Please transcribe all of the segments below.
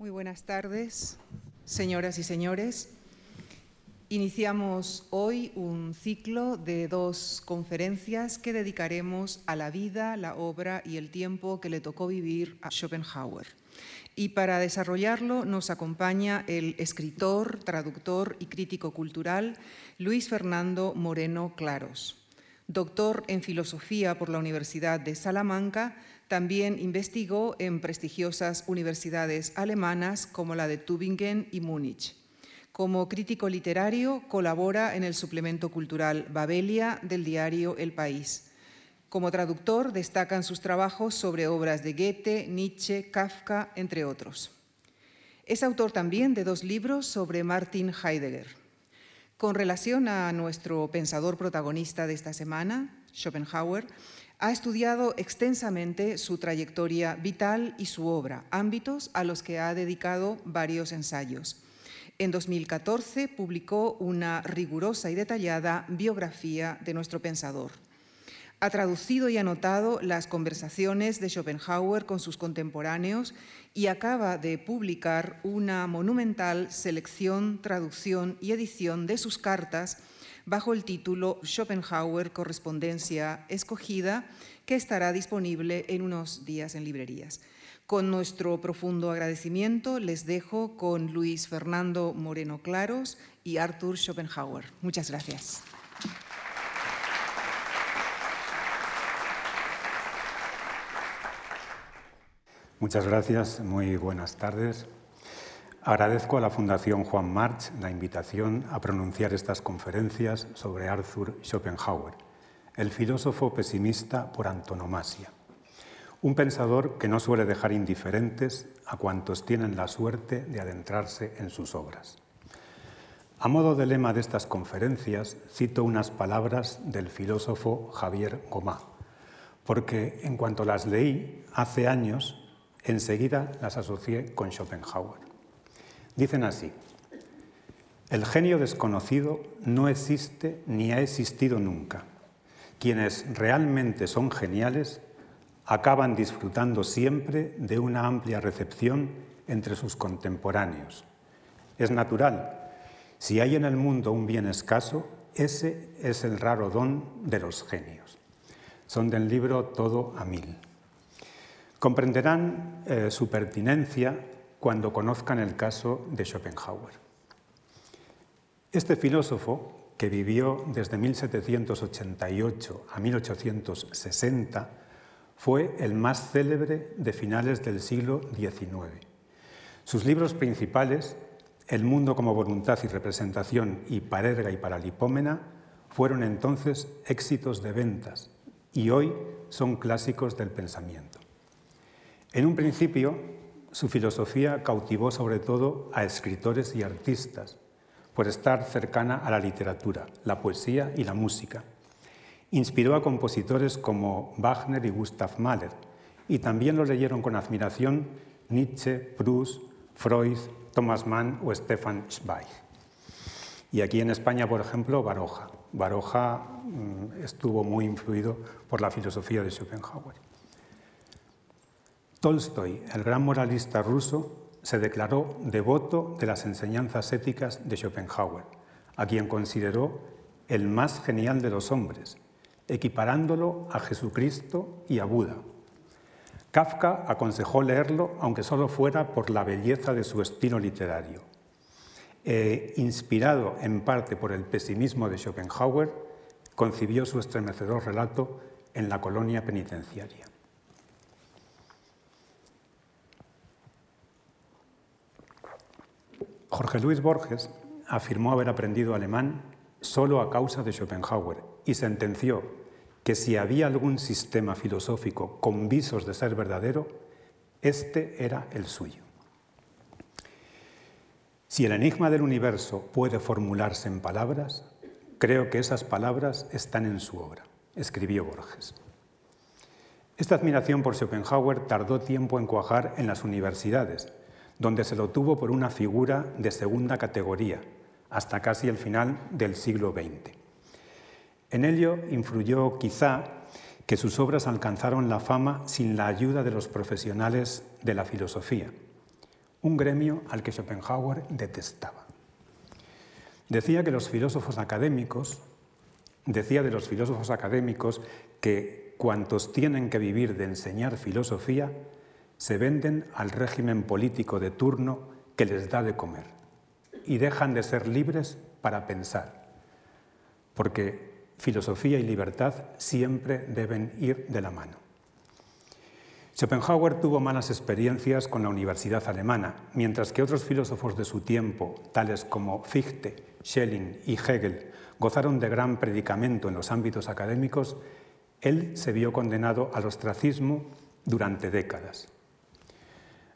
Muy buenas tardes, señoras y señores. Iniciamos hoy un ciclo de dos conferencias que dedicaremos a la vida, la obra y el tiempo que le tocó vivir a Schopenhauer. Y para desarrollarlo nos acompaña el escritor, traductor y crítico cultural Luis Fernando Moreno Claros. Doctor en filosofía por la Universidad de Salamanca, también investigó en prestigiosas universidades alemanas como la de Tübingen y Múnich. Como crítico literario colabora en el suplemento cultural Babelia del diario El País. Como traductor destacan sus trabajos sobre obras de Goethe, Nietzsche, Kafka, entre otros. Es autor también de dos libros sobre Martin Heidegger. Con relación a nuestro pensador protagonista de esta semana, Schopenhauer, ha estudiado extensamente su trayectoria vital y su obra, ámbitos a los que ha dedicado varios ensayos. En 2014 publicó una rigurosa y detallada biografía de nuestro pensador. Ha traducido y anotado las conversaciones de Schopenhauer con sus contemporáneos y acaba de publicar una monumental selección, traducción y edición de sus cartas bajo el título Schopenhauer Correspondencia Escogida, que estará disponible en unos días en librerías. Con nuestro profundo agradecimiento les dejo con Luis Fernando Moreno Claros y Arthur Schopenhauer. Muchas gracias. Muchas gracias, muy buenas tardes. Agradezco a la Fundación Juan March la invitación a pronunciar estas conferencias sobre Arthur Schopenhauer, el filósofo pesimista por antonomasia. Un pensador que no suele dejar indiferentes a cuantos tienen la suerte de adentrarse en sus obras. A modo de lema de estas conferencias, cito unas palabras del filósofo Javier Gomá, porque en cuanto las leí hace años, enseguida las asocié con Schopenhauer. Dicen así, el genio desconocido no existe ni ha existido nunca. Quienes realmente son geniales acaban disfrutando siempre de una amplia recepción entre sus contemporáneos. Es natural. Si hay en el mundo un bien escaso, ese es el raro don de los genios. Son del libro Todo a Mil. Comprenderán eh, su pertinencia cuando conozcan el caso de Schopenhauer. Este filósofo, que vivió desde 1788 a 1860, fue el más célebre de finales del siglo XIX. Sus libros principales, El mundo como voluntad y representación y Parerga y Paralipómena, fueron entonces éxitos de ventas y hoy son clásicos del pensamiento. En un principio, su filosofía cautivó sobre todo a escritores y artistas, por estar cercana a la literatura, la poesía y la música. Inspiró a compositores como Wagner y Gustav Mahler, y también lo leyeron con admiración Nietzsche, Proust, Freud, Thomas Mann o Stefan Zweig. Y aquí en España, por ejemplo, Baroja. Baroja mm, estuvo muy influido por la filosofía de Schopenhauer. Tolstoy, el gran moralista ruso, se declaró devoto de las enseñanzas éticas de Schopenhauer, a quien consideró el más genial de los hombres, equiparándolo a Jesucristo y a Buda. Kafka aconsejó leerlo, aunque solo fuera por la belleza de su estilo literario. E, inspirado en parte por el pesimismo de Schopenhauer, concibió su estremecedor relato en la colonia penitenciaria. Jorge Luis Borges afirmó haber aprendido alemán solo a causa de Schopenhauer y sentenció que si había algún sistema filosófico con visos de ser verdadero, este era el suyo. Si el enigma del universo puede formularse en palabras, creo que esas palabras están en su obra, escribió Borges. Esta admiración por Schopenhauer tardó tiempo en cuajar en las universidades, donde se lo tuvo por una figura de segunda categoría, hasta casi el final del siglo XX. En ello influyó quizá que sus obras alcanzaron la fama sin la ayuda de los profesionales de la filosofía. un gremio al que Schopenhauer detestaba. Decía que los filósofos académicos, decía de los filósofos académicos que cuantos tienen que vivir de enseñar filosofía se venden al régimen político de turno que les da de comer y dejan de ser libres para pensar, porque filosofía y libertad siempre deben ir de la mano. Schopenhauer tuvo malas experiencias con la universidad alemana, mientras que otros filósofos de su tiempo, tales como Fichte, Schelling y Hegel, gozaron de gran predicamento en los ámbitos académicos, él se vio condenado al ostracismo durante décadas.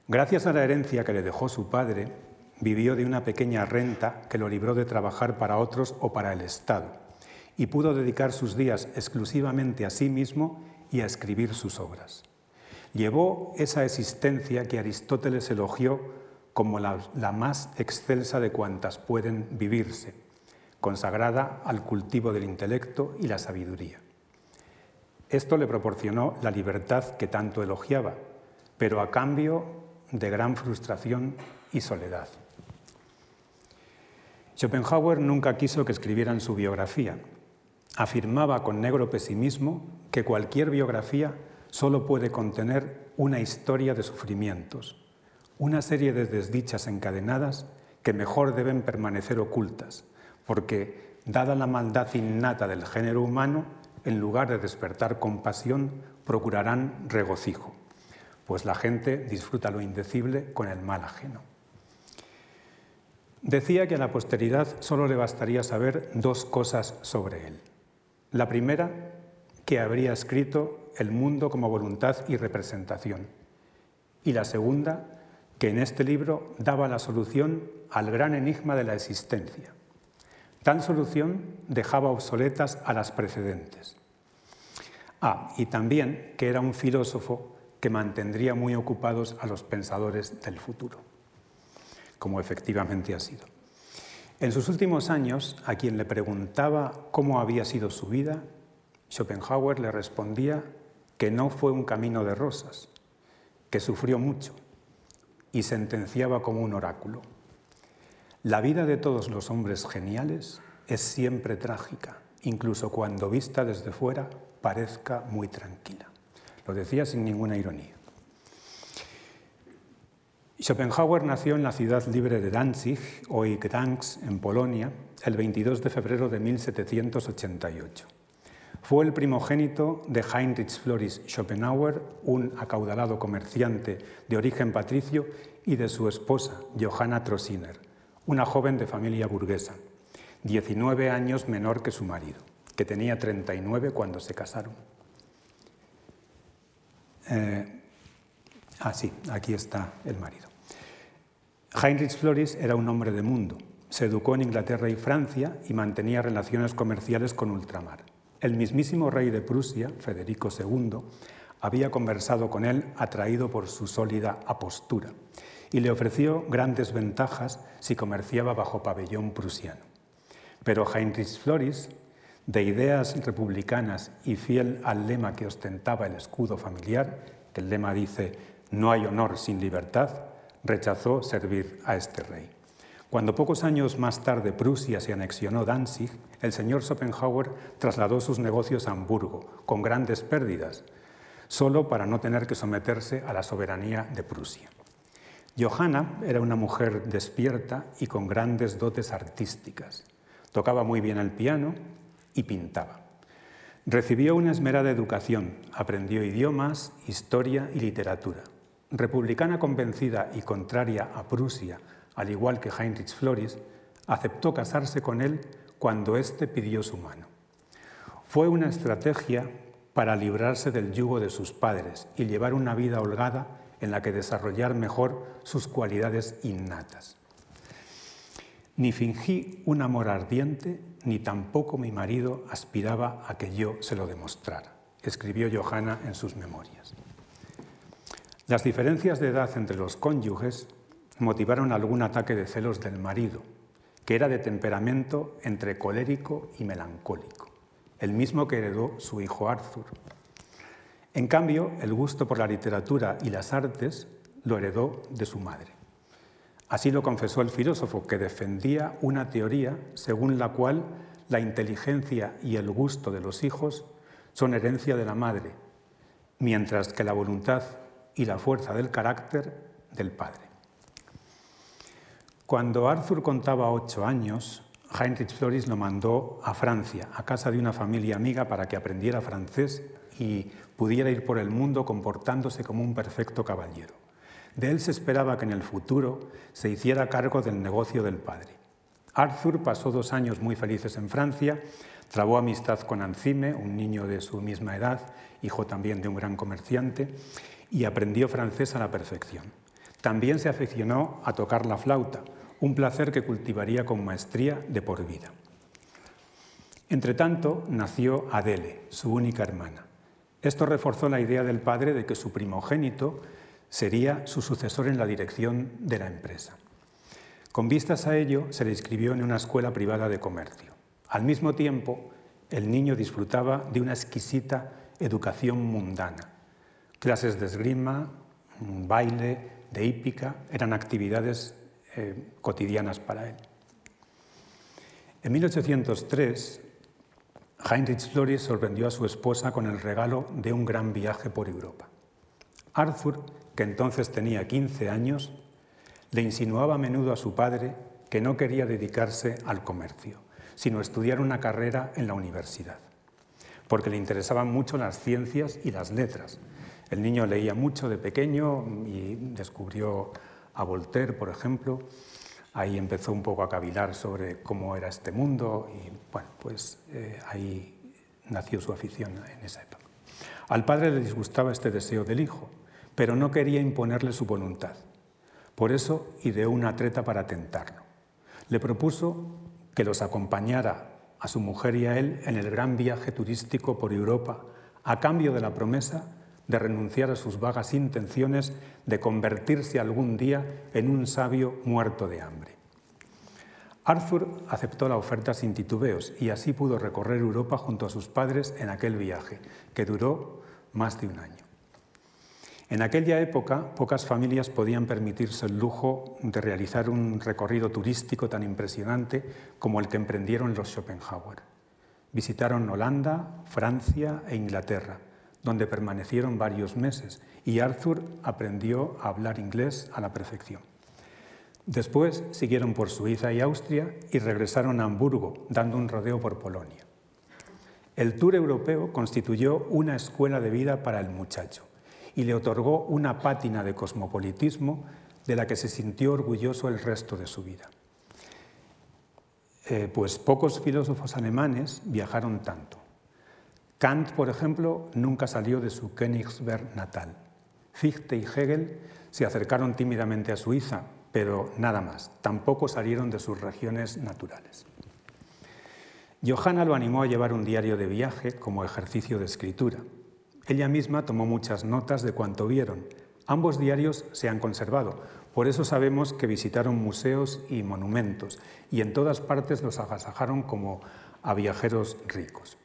Gracias a la herencia que le dejó su padre, vivió de una pequeña renta que lo libró de trabajar para otros o para el Estado, y pudo dedicar sus días exclusivamente a sí mismo y a escribir sus obras llevó esa existencia que Aristóteles elogió como la, más excelsa de cuantas pueden vivirse, consagrada al cultivo del intelecto y la sabiduría. Esto le proporcionó la libertad que tanto elogiaba, pero a cambio de gran frustración y soledad. Schopenhauer nunca quiso que escribieran su biografía. Afirmaba con negro pesimismo que cualquier biografía solo puede contener una historia de sufrimientos, una serie de desdichas encadenadas que mejor deben permanecer ocultas, porque, dada la maldad innata del género humano, en lugar de despertar compasión, procurarán regocijo, pues la gente disfruta lo indecible con el mal ajeno. Decía que a la posteridad solo le bastaría saber dos cosas sobre él. La primera, que habría escrito el mundo como voluntad y representación. Y la segunda, que en este libro daba la solución al gran enigma de la existencia. Tal solución dejaba obsoletas a las precedentes. Ah, y también que era un filósofo que mantendría muy ocupados a los pensadores del futuro, como efectivamente ha sido. En sus últimos años, a quien le preguntaba cómo había sido su vida, Schopenhauer le respondía que no fue un camino de rosas, que sufrió mucho y sentenciaba como un oráculo. La vida de todos los hombres geniales es siempre trágica, incluso cuando vista desde fuera parezca muy tranquila. Lo decía sin ninguna ironía. Schopenhauer nació en la ciudad libre de Danzig, hoy Gdansk, en Polonia, el 22 de febrero de 1788. Fue el primogénito de Heinrich Floris Schopenhauer, un acaudalado comerciante de origen patricio, y de su esposa, Johanna Trossiner, una joven de familia burguesa, 19 años menor que su marido, que tenía 39 cuando se casaron. Eh, ah, sí, aquí está el marido. Heinrich Floris era un hombre de mundo. Se educó en Inglaterra y Francia y mantenía relaciones comerciales con ultramar. El mismísimo rey de Prusia, Federico II, había conversado con él atraído por su sólida apostura y le ofreció grandes ventajas si comerciaba bajo pabellón prusiano. Pero Heinrich Floris, de ideas republicanas y fiel al lema que ostentaba el escudo familiar, que el lema dice no hay honor sin libertad, rechazó servir a este rey. Cuando pocos años más tarde Prusia se anexionó Danzig, el señor Schopenhauer trasladó sus negocios a Hamburgo, con grandes pérdidas, solo para no tener que someterse a la soberanía de Prusia. Johanna era una mujer despierta y con grandes dotes artísticas. Tocaba muy bien el piano y pintaba. Recibió una esmerada educación, aprendió idiomas, historia y literatura. Republicana convencida y contraria a Prusia al igual que Heinrich Floris, aceptó casarse con él cuando éste pidió su mano. Fue una estrategia para librarse del yugo de sus padres y llevar una vida holgada en la que desarrollar mejor sus cualidades innatas. Ni fingí un amor ardiente, ni tampoco mi marido aspiraba a que yo se lo demostrara, escribió Johanna en sus memorias. Las diferencias de edad entre los cónyuges motivaron algún ataque de celos del marido, que era de temperamento entre colérico y melancólico, el mismo que heredó su hijo Arthur. En cambio, el gusto por la literatura y las artes lo heredó de su madre. Así lo confesó el filósofo, que defendía una teoría según la cual la inteligencia y el gusto de los hijos son herencia de la madre, mientras que la voluntad y la fuerza del carácter del padre. Cuando Arthur contaba ocho años, Heinrich Floris lo mandó a Francia, a casa de una familia amiga para que aprendiera francés y pudiera ir por el mundo comportándose como un perfecto caballero. De él se esperaba que en el futuro se hiciera cargo del negocio del padre. Arthur pasó dos años muy felices en Francia, trabó amistad con Ancime, un niño de su misma edad, hijo también de un gran comerciante, y aprendió francés a la perfección. También se aficionó a tocar la flauta, un placer que cultivaría con maestría de por vida. Entretanto, nació Adele, su única hermana. Esto reforzó la idea del padre de que su primogénito sería su sucesor en la dirección de la empresa. Con vistas a ello, se le inscribió en una escuela privada de comercio. Al mismo tiempo, el niño disfrutaba de una exquisita educación mundana. Clases de esgrima, baile, de hípica, eran actividades eh, cotidianas para él. En 1803, Heinrich Floris sorprendió a su esposa con el regalo de un gran viaje por Europa. Arthur, que entonces tenía 15 años, le insinuaba a menudo a su padre que no quería dedicarse al comercio, sino estudiar una carrera en la universidad, porque le interesaban mucho las ciencias y las letras. El niño leía mucho de pequeño y descubrió a Voltaire, por ejemplo. Ahí empezó un poco a cavilar sobre cómo era este mundo y bueno, pues eh, ahí nació su afición en esa época. Al padre le disgustaba este deseo del hijo, pero no quería imponerle su voluntad. Por eso ideó una treta para tentarlo. Le propuso que los acompañara a su mujer y a él en el gran viaje turístico por Europa a cambio de la promesa de renunciar a sus vagas intenciones de convertirse algún día en un sabio muerto de hambre. Arthur aceptó la oferta sin titubeos y así pudo recorrer Europa junto a sus padres en aquel viaje, que duró más de un año. En aquella época, pocas familias podían permitirse el lujo de realizar un recorrido turístico tan impresionante como el que emprendieron los Schopenhauer. Visitaron Holanda, Francia e Inglaterra, donde permanecieron varios meses y Arthur aprendió a hablar inglés a la perfección. Después siguieron por Suiza y Austria y regresaron a Hamburgo, dando un rodeo por Polonia. El tour europeo constituyó una escuela de vida para el muchacho y le otorgó una pátina de cosmopolitismo de la que se sintió orgulloso el resto de su vida. Eh, pues pocos filósofos alemanes viajaron tanto. Kant, por ejemplo, nunca salió de su Königsberg natal. Fichte y Hegel se acercaron tímidamente a Suiza, pero nada más. Tampoco salieron de sus regiones naturales. Johanna lo animó a llevar un diario de viaje como ejercicio de escritura. Ella misma tomó muchas notas de cuanto vieron. Ambos diarios se han conservado, por eso sabemos que visitaron museos y monumentos y en todas partes los agasajaron como a viajeros ricos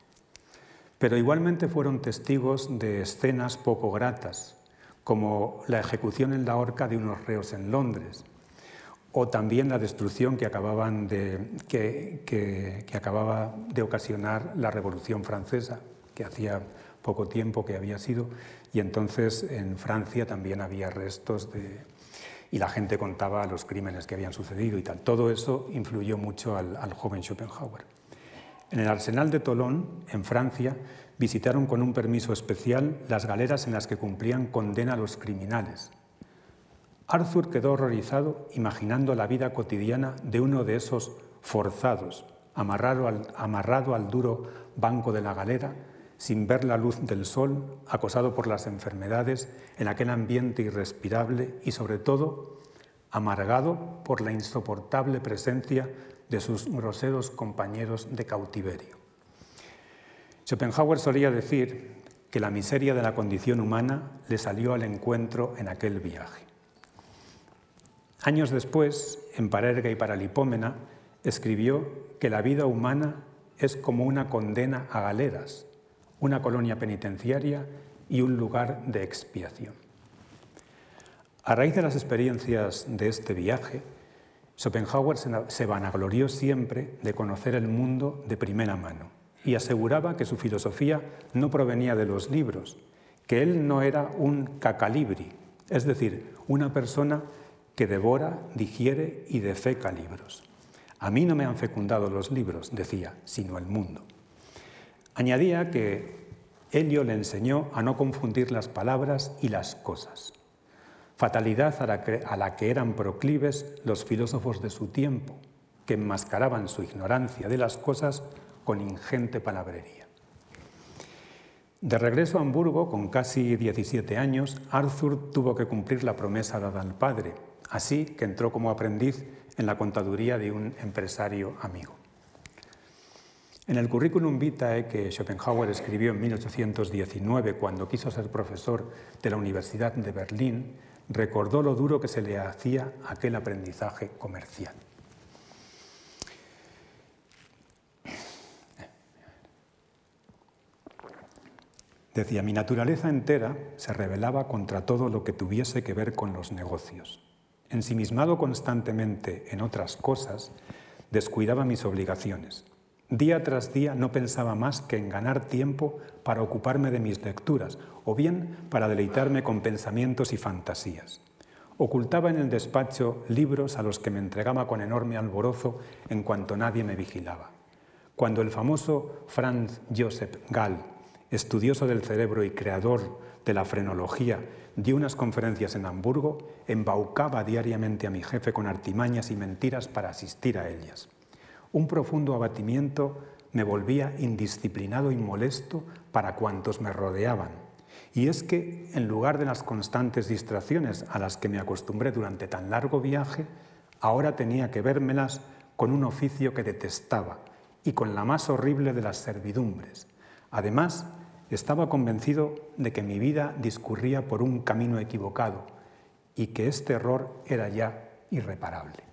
pero igualmente fueron testigos de escenas poco gratas, como la ejecución en la horca de unos reos en Londres, o también la destrucción que, acababan de, que, acababa de ocasionar la Revolución Francesa, que hacía poco tiempo que había sido, y entonces en Francia también había restos de... y la gente contaba los crímenes que habían sucedido y tal. Todo eso influyó mucho al, joven Schopenhauer. En el arsenal de Tolón, en Francia, visitaron con un permiso especial las galeras en las que cumplían condena los criminales. Arthur quedó horrorizado imaginando la vida cotidiana de uno de esos forzados, amarrado al, amarrado al duro banco de la galera, sin ver la luz del sol, acosado por las enfermedades, en aquel ambiente irrespirable y sobre todo amargado por la insoportable presencia de sus groseros compañeros de cautiverio. Schopenhauer solía decir que la miseria de la condición humana le salió al encuentro en aquel viaje. Años después, en Parerga y Paralipómena, escribió que la vida humana es como una condena a galeras, una colonia penitenciaria y un lugar de expiación. A raíz de las experiencias de este viaje, Schopenhauer se vanaglorió siempre de conocer el mundo de primera mano y aseguraba que su filosofía no provenía de los libros, que él no era un cacalibri, es decir, una persona que devora, digiere y defeca libros. A mí no me han fecundado los libros, decía, sino el mundo. Añadía que Helio le enseñó a no confundir las palabras y las cosas, fatalidad a la que eran proclives los filósofos de su tiempo, que enmascaraban su ignorancia de las cosas con ingente palabrería. De regreso a Hamburgo, con casi 17 años, Arthur tuvo que cumplir la promesa dada al padre, así que entró como aprendiz en la contaduría de un empresario amigo. En el currículum vitae que Schopenhauer escribió en 1819 cuando quiso ser profesor de la Universidad de Berlín, recordó lo duro que se le hacía aquel aprendizaje comercial. Decía, mi naturaleza entera se rebelaba contra todo lo que tuviese que ver con los negocios. Ensimismado constantemente en otras cosas, descuidaba mis obligaciones. Día tras día no pensaba más que en ganar tiempo para ocuparme de mis lecturas o bien para deleitarme con pensamientos y fantasías. Ocultaba en el despacho libros a los que me entregaba con enorme alborozo en cuanto nadie me vigilaba. Cuando el famoso Franz Joseph Gall, estudioso del cerebro y creador de la frenología, dio unas conferencias en Hamburgo, embaucaba diariamente a mi jefe con artimañas y mentiras para asistir a ellas. Un profundo abatimiento me volvía indisciplinado y molesto para cuantos me rodeaban. Y es que, en lugar de las constantes distracciones a las que me acostumbré durante tan largo viaje, ahora tenía que vérmelas con un oficio que detestaba y con la más horrible de las servidumbres. Además, estaba convencido de que mi vida discurría por un camino equivocado y que este error era ya irreparable.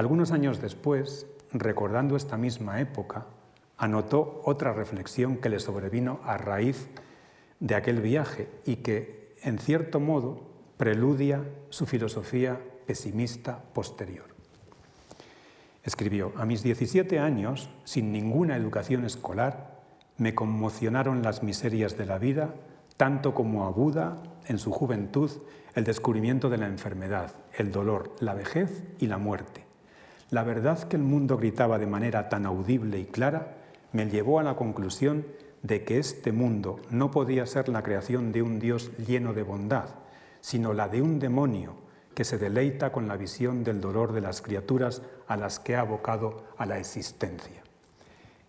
Algunos años después, recordando esta misma época, anotó otra reflexión que le sobrevino a raíz de aquel viaje y que, en cierto modo, preludia su filosofía pesimista posterior. Escribió, a mis 17 años, sin ninguna educación escolar, me conmocionaron las miserias de la vida, tanto como a Buda, en su juventud, el descubrimiento de la enfermedad, el dolor, la vejez y la muerte. La verdad que el mundo gritaba de manera tan audible y clara me llevó a la conclusión de que este mundo no podía ser la creación de un Dios lleno de bondad, sino la de un demonio que se deleita con la visión del dolor de las criaturas a las que ha abocado a la existencia.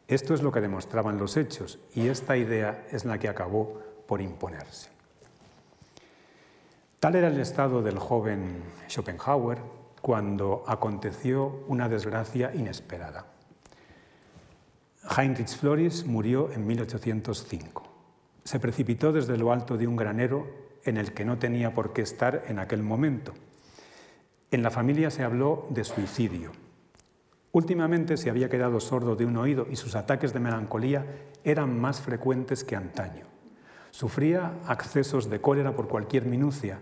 Esto es lo que demostraban los hechos y esta idea es la que acabó por imponerse. Tal era el estado del joven Schopenhauer cuando aconteció una desgracia inesperada. Heinrich Floris murió en 1805. Se precipitó desde lo alto de un granero en el que no tenía por qué estar en aquel momento. En la familia se habló de suicidio. Últimamente se había quedado sordo de un oído y sus ataques de melancolía eran más frecuentes que antaño. Sufría accesos de cólera por cualquier minucia,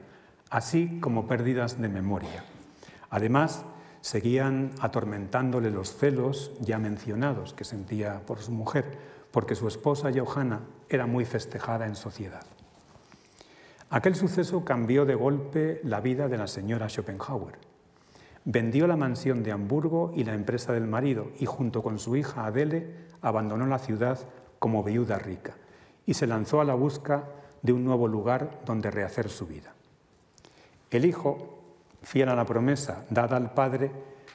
así como pérdidas de memoria. Además, seguían atormentándole los celos ya mencionados que sentía por su mujer, porque su esposa Johanna era muy festejada en sociedad. Aquel suceso cambió de golpe la vida de la señora Schopenhauer. Vendió la mansión de Hamburgo y la empresa del marido y junto con su hija Adele abandonó la ciudad como viuda rica y se lanzó a la busca de un nuevo lugar donde rehacer su vida. El hijo, fiel a la promesa dada al padre,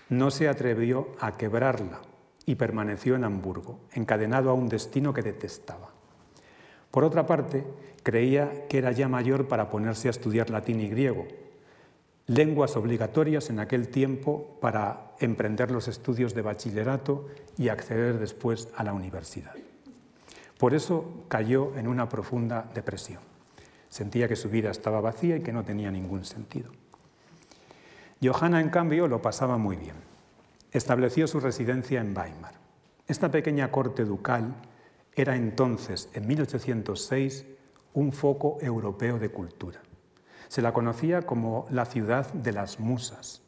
no se atrevió a quebrarla y permaneció en Hamburgo, encadenado a un destino que detestaba. Por otra parte, creía que era ya mayor para ponerse a estudiar latín y griego, lenguas obligatorias en aquel tiempo para emprender los estudios de bachillerato y acceder después a la universidad. Por eso cayó en una profunda depresión. Sentía que su vida estaba vacía y que no tenía ningún sentido. Johanna, en cambio, lo pasaba muy bien. Estableció su residencia en Weimar. Esta pequeña corte ducal era entonces, en 1806, un foco europeo de cultura. Se la conocía como la ciudad de las musas.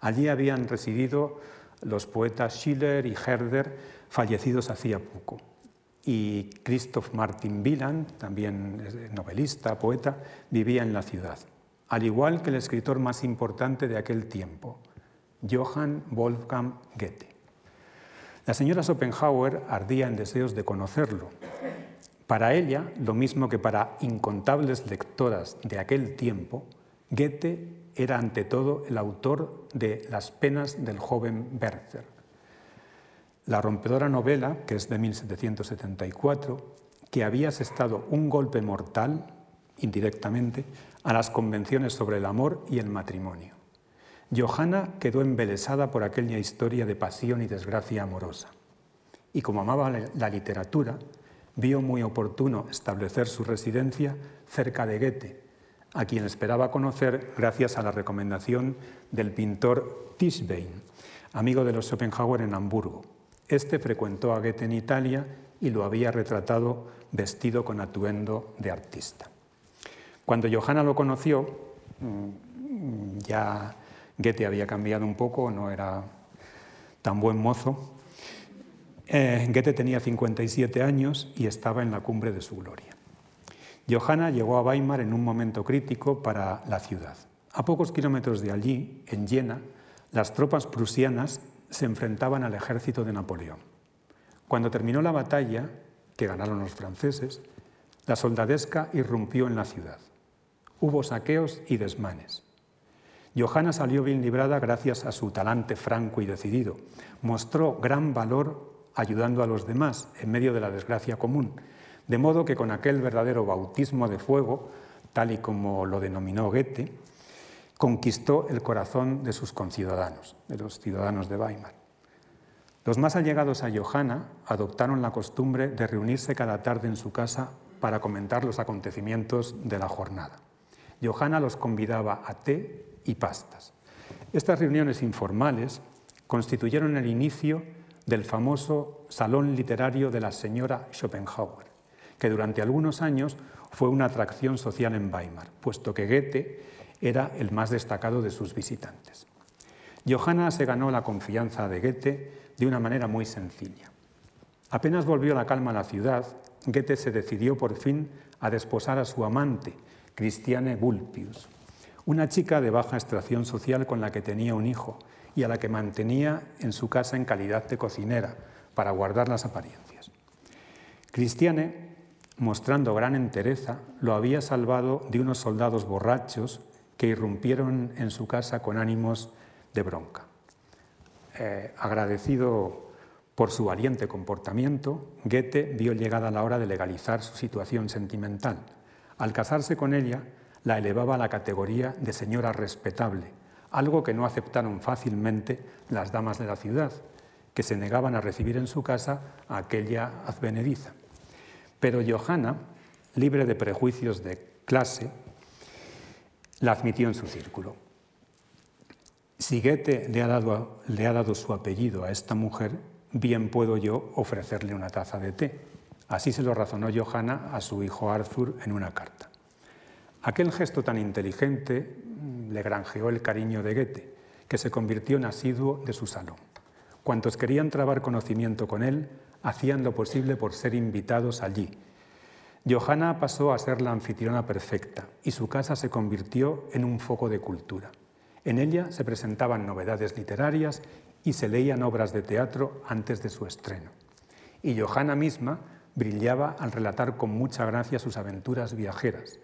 Allí habían residido los poetas Schiller y Herder, fallecidos hacía poco. Y Christoph Martin Wieland, también novelista, poeta, vivía en la ciudad, al igual que el escritor más importante de aquel tiempo, Johann Wolfgang Goethe. La señora Schopenhauer ardía en deseos de conocerlo. Para ella, lo mismo que para incontables lectoras de aquel tiempo, Goethe era ante todo el autor de Las penas del joven Werther. La rompedora novela, que es de 1774, que había asestado un golpe mortal, indirectamente, a las convenciones sobre el amor y el matrimonio. Johanna quedó embelesada por aquella historia de pasión y desgracia amorosa. Y como amaba la literatura, vio muy oportuno establecer su residencia cerca de Goethe, a quien esperaba conocer gracias a la recomendación del pintor Tischbein, amigo de los Schopenhauer en Hamburgo. Este frecuentó a Goethe en Italia y lo había retratado vestido con atuendo de artista. Cuando Johanna lo conoció, mm, ya Goethe había cambiado un poco, no era tan buen mozo. Eh, Goethe tenía 57 años y estaba en la cumbre de su gloria. Johanna llegó a Weimar en un momento crítico para la ciudad. A pocos kilómetros de allí, en Jena, las tropas prusianas se enfrentaban al ejército de Napoleón. Cuando terminó la batalla, que ganaron los franceses, la soldadesca irrumpió en la ciudad. Hubo saqueos y desmanes. Johanna salió bien librada gracias a su talante franco y decidido. Mostró gran valor ayudando a los demás en medio de la desgracia común, de modo que con aquel verdadero bautismo de fuego, tal y como lo denominó Goethe, conquistó el corazón de sus conciudadanos, de los ciudadanos de Weimar. Los más allegados a Johanna adoptaron la costumbre de reunirse cada tarde en su casa para comentar los acontecimientos de la jornada. Johanna los convidaba a té y pastas. Estas reuniones informales constituyeron el inicio del famoso Salón Literario de la señora Schopenhauer, que durante algunos años fue una atracción social en Weimar, puesto que Goethe era el más destacado de sus visitantes. Johanna se ganó la confianza de Goethe de una manera muy sencilla. Apenas volvió la calma a la ciudad, Goethe se decidió por fin a desposar a su amante, Christiane Vulpius, una chica de baja extracción social con la que tenía un hijo y a la que mantenía en su casa en calidad de cocinera para guardar las apariencias. Cristiane, mostrando gran entereza, lo había salvado de unos soldados borrachos que irrumpieron en su casa con ánimos de bronca. Eh, agradecido por su valiente comportamiento, Goethe vio llegada la hora de legalizar su situación sentimental. Al casarse con ella, la elevaba a la categoría de señora respetable, algo que no aceptaron fácilmente las damas de la ciudad, que se negaban a recibir en su casa a aquella advenediza. Pero Johanna, libre de prejuicios de clase, la admitió en su círculo. Si Goethe le ha, dado, le ha dado su apellido a esta mujer, bien puedo yo ofrecerle una taza de té. Así se lo razonó Johanna a su hijo Arthur en una carta. Aquel gesto tan inteligente mm, le granjeó el cariño de Goethe, que se convirtió en asiduo de su salón. Cuantos querían trabar conocimiento con él, hacían lo posible por ser invitados allí. Johanna pasó a ser la anfitriona perfecta y su casa se convirtió en un foco de cultura. En ella se presentaban novedades literarias y se leían obras de teatro antes de su estreno. Y Johanna misma brillaba al relatar con mucha gracia sus aventuras viajeras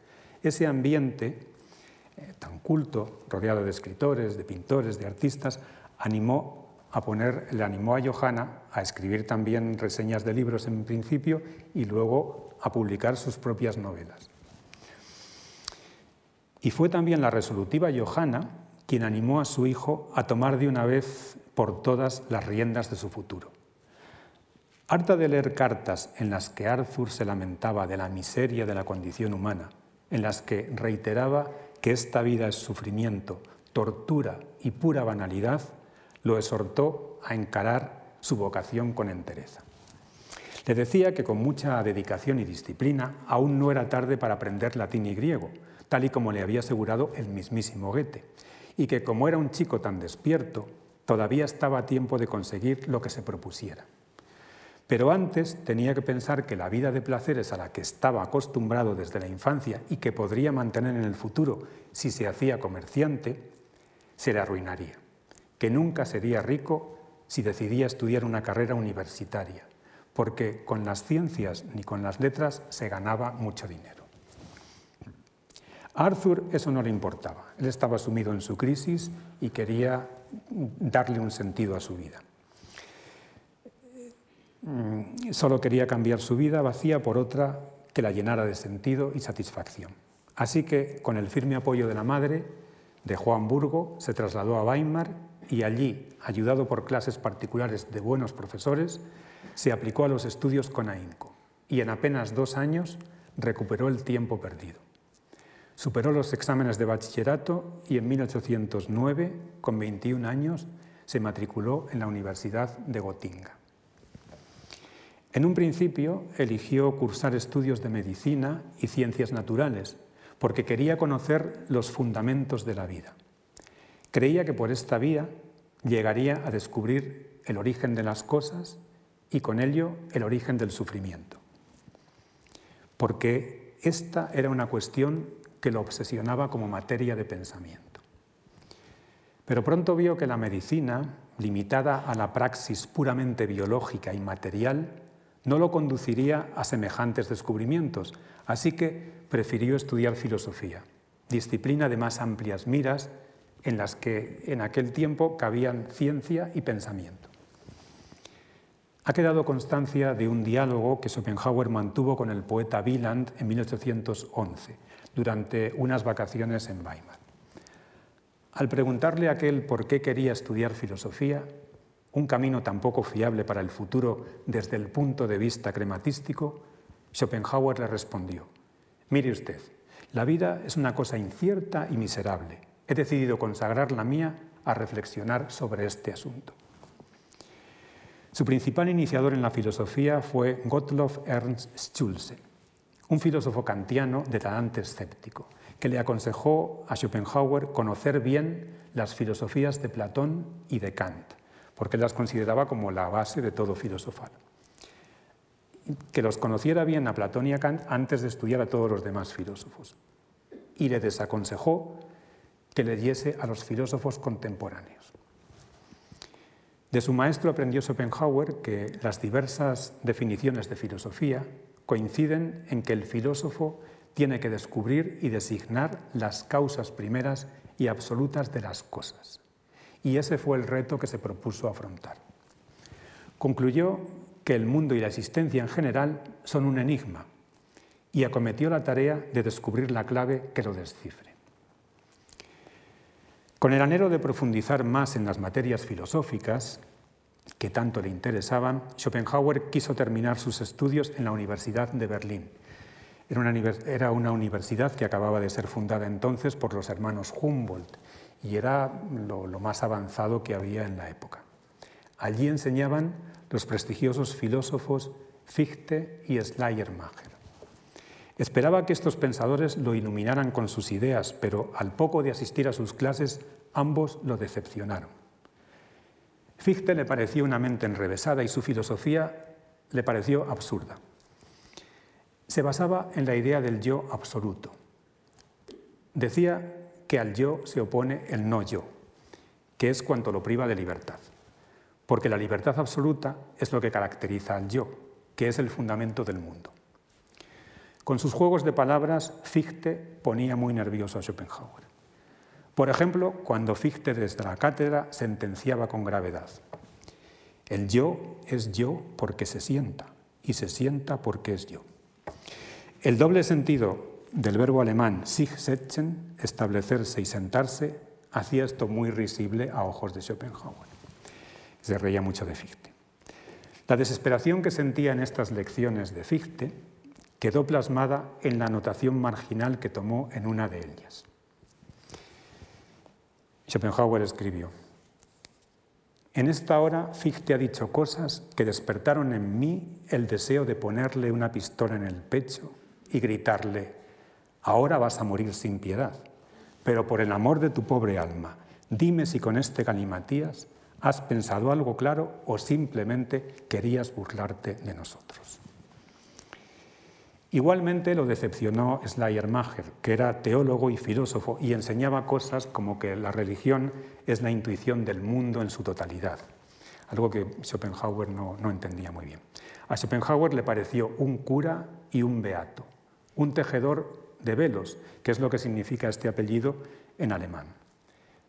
ese ambiente eh, tan culto, rodeado de escritores, de pintores, de artistas, animó a poner, le animó a Johanna a escribir también reseñas de libros en principio y luego a publicar sus propias novelas. Y fue también la resolutiva Johanna quien animó a su hijo a tomar de una vez por todas las riendas de su futuro. Harta de leer cartas en las que Arthur se lamentaba de la miseria de la condición humana, en las que reiteraba que esta vida es sufrimiento, tortura y pura banalidad, lo exhortó a encarar su vocación con entereza. Le decía que con mucha dedicación y disciplina aún no era tarde para aprender latín y griego, tal y como le había asegurado el mismísimo Goethe, y que como era un chico tan despierto, todavía estaba a tiempo de conseguir lo que se propusiera. Pero antes tenía que pensar que la vida de placeres a la que estaba acostumbrado desde la infancia y que podría mantener en el futuro si se hacía comerciante, se le arruinaría, que nunca sería rico si decidía estudiar una carrera universitaria, porque con las ciencias ni con las letras se ganaba mucho dinero. A Arthur eso no le importaba, él estaba sumido en su crisis y quería darle un sentido a su vida. Mm, solo quería cambiar su vida vacía por otra que la llenara de sentido y satisfacción. Así que, con el firme apoyo de la madre, de Juan Burgo, se trasladó a Weimar y allí, ayudado por clases particulares de buenos profesores, se aplicó a los estudios con ahínco y en apenas dos años recuperó el tiempo perdido. Superó los exámenes de bachillerato y en 1809, con 21 años, se matriculó en la Universidad de Gotinga. En un principio eligió cursar estudios de medicina y ciencias naturales, porque quería conocer los fundamentos de la vida. Creía que por esta vía llegaría a descubrir el origen de las cosas y con ello el origen del sufrimiento. Porque esta era una cuestión que lo obsesionaba como materia de pensamiento. Pero pronto vio que la medicina, limitada a la praxis puramente biológica y material, no lo conduciría a semejantes descubrimientos, así que prefirió estudiar filosofía, disciplina de más amplias miras en las que en aquel tiempo cabían ciencia y pensamiento. Ha quedado constancia de un diálogo que Schopenhauer mantuvo con el poeta Wieland en 1811, durante unas vacaciones en Weimar. Al preguntarle a aquel por qué quería estudiar filosofía, un camino tan poco fiable para el futuro desde el punto de vista crematístico, Schopenhauer le respondió, mire usted, la vida es una cosa incierta y miserable. He decidido consagrar la mía a reflexionar sobre este asunto. Su principal iniciador en la filosofía fue Gottlob Ernst Schulze, un filósofo kantiano de talante escéptico, que le aconsejó a Schopenhauer conocer bien las filosofías de Platón y de Kant porque las consideraba como la base de todo filosofar. Que los conociera bien a Platón y a Kant antes de estudiar a todos los demás filósofos. Y le desaconsejó que leyese a los filósofos contemporáneos. De su maestro aprendió Schopenhauer que las diversas definiciones de filosofía coinciden en que el filósofo tiene que descubrir y designar las causas primeras y absolutas de las cosas y ese fue el reto que se propuso afrontar. Concluyó que el mundo y la existencia en general son un enigma y acometió la tarea de descubrir la clave que lo descifre. Con el anhelo de profundizar más en las materias filosóficas que tanto le interesaban, Schopenhauer quiso terminar sus estudios en la Universidad de Berlín. Era una, universidad que acababa de ser fundada entonces por los hermanos Humboldt y era lo, más avanzado que había en la época. Allí enseñaban los prestigiosos filósofos Fichte y Schleiermacher. Esperaba que estos pensadores lo iluminaran con sus ideas, pero al poco de asistir a sus clases, ambos lo decepcionaron. Fichte le pareció una mente enrevesada y su filosofía le pareció absurda. Se basaba en la idea del yo absoluto. Decía que al yo se opone el no yo, que es cuanto lo priva de libertad. Porque la libertad absoluta es lo que caracteriza al yo, que es el fundamento del mundo. Con sus juegos de palabras, Fichte ponía muy nervioso a Schopenhauer. Por ejemplo, cuando Fichte desde la cátedra sentenciaba con gravedad, el yo es yo porque se sienta y se sienta porque es yo. El doble sentido del verbo alemán sich setzen, establecerse y sentarse, hacía esto muy risible a ojos de Schopenhauer. Se reía mucho de Fichte. La desesperación que sentía en estas lecciones de Fichte quedó plasmada en la anotación marginal que tomó en una de ellas. Schopenhauer escribió, en esta hora Fichte ha dicho cosas que despertaron en mí el deseo de ponerle una pistola en el pecho y gritarle, ahora vas a morir sin piedad, pero por el amor de tu pobre alma Dime si con este galimatías has pensado algo claro o simplemente querías burlarte de nosotros. Igualmente lo decepcionó Schleiermacher, que era teólogo y filósofo y enseñaba cosas como que la religión es la intuición del mundo en su totalidad, algo que Schopenhauer no, no entendía muy bien. A Schopenhauer le pareció un cura y un beato, un tejedor de velos, que es lo que significa este apellido en alemán.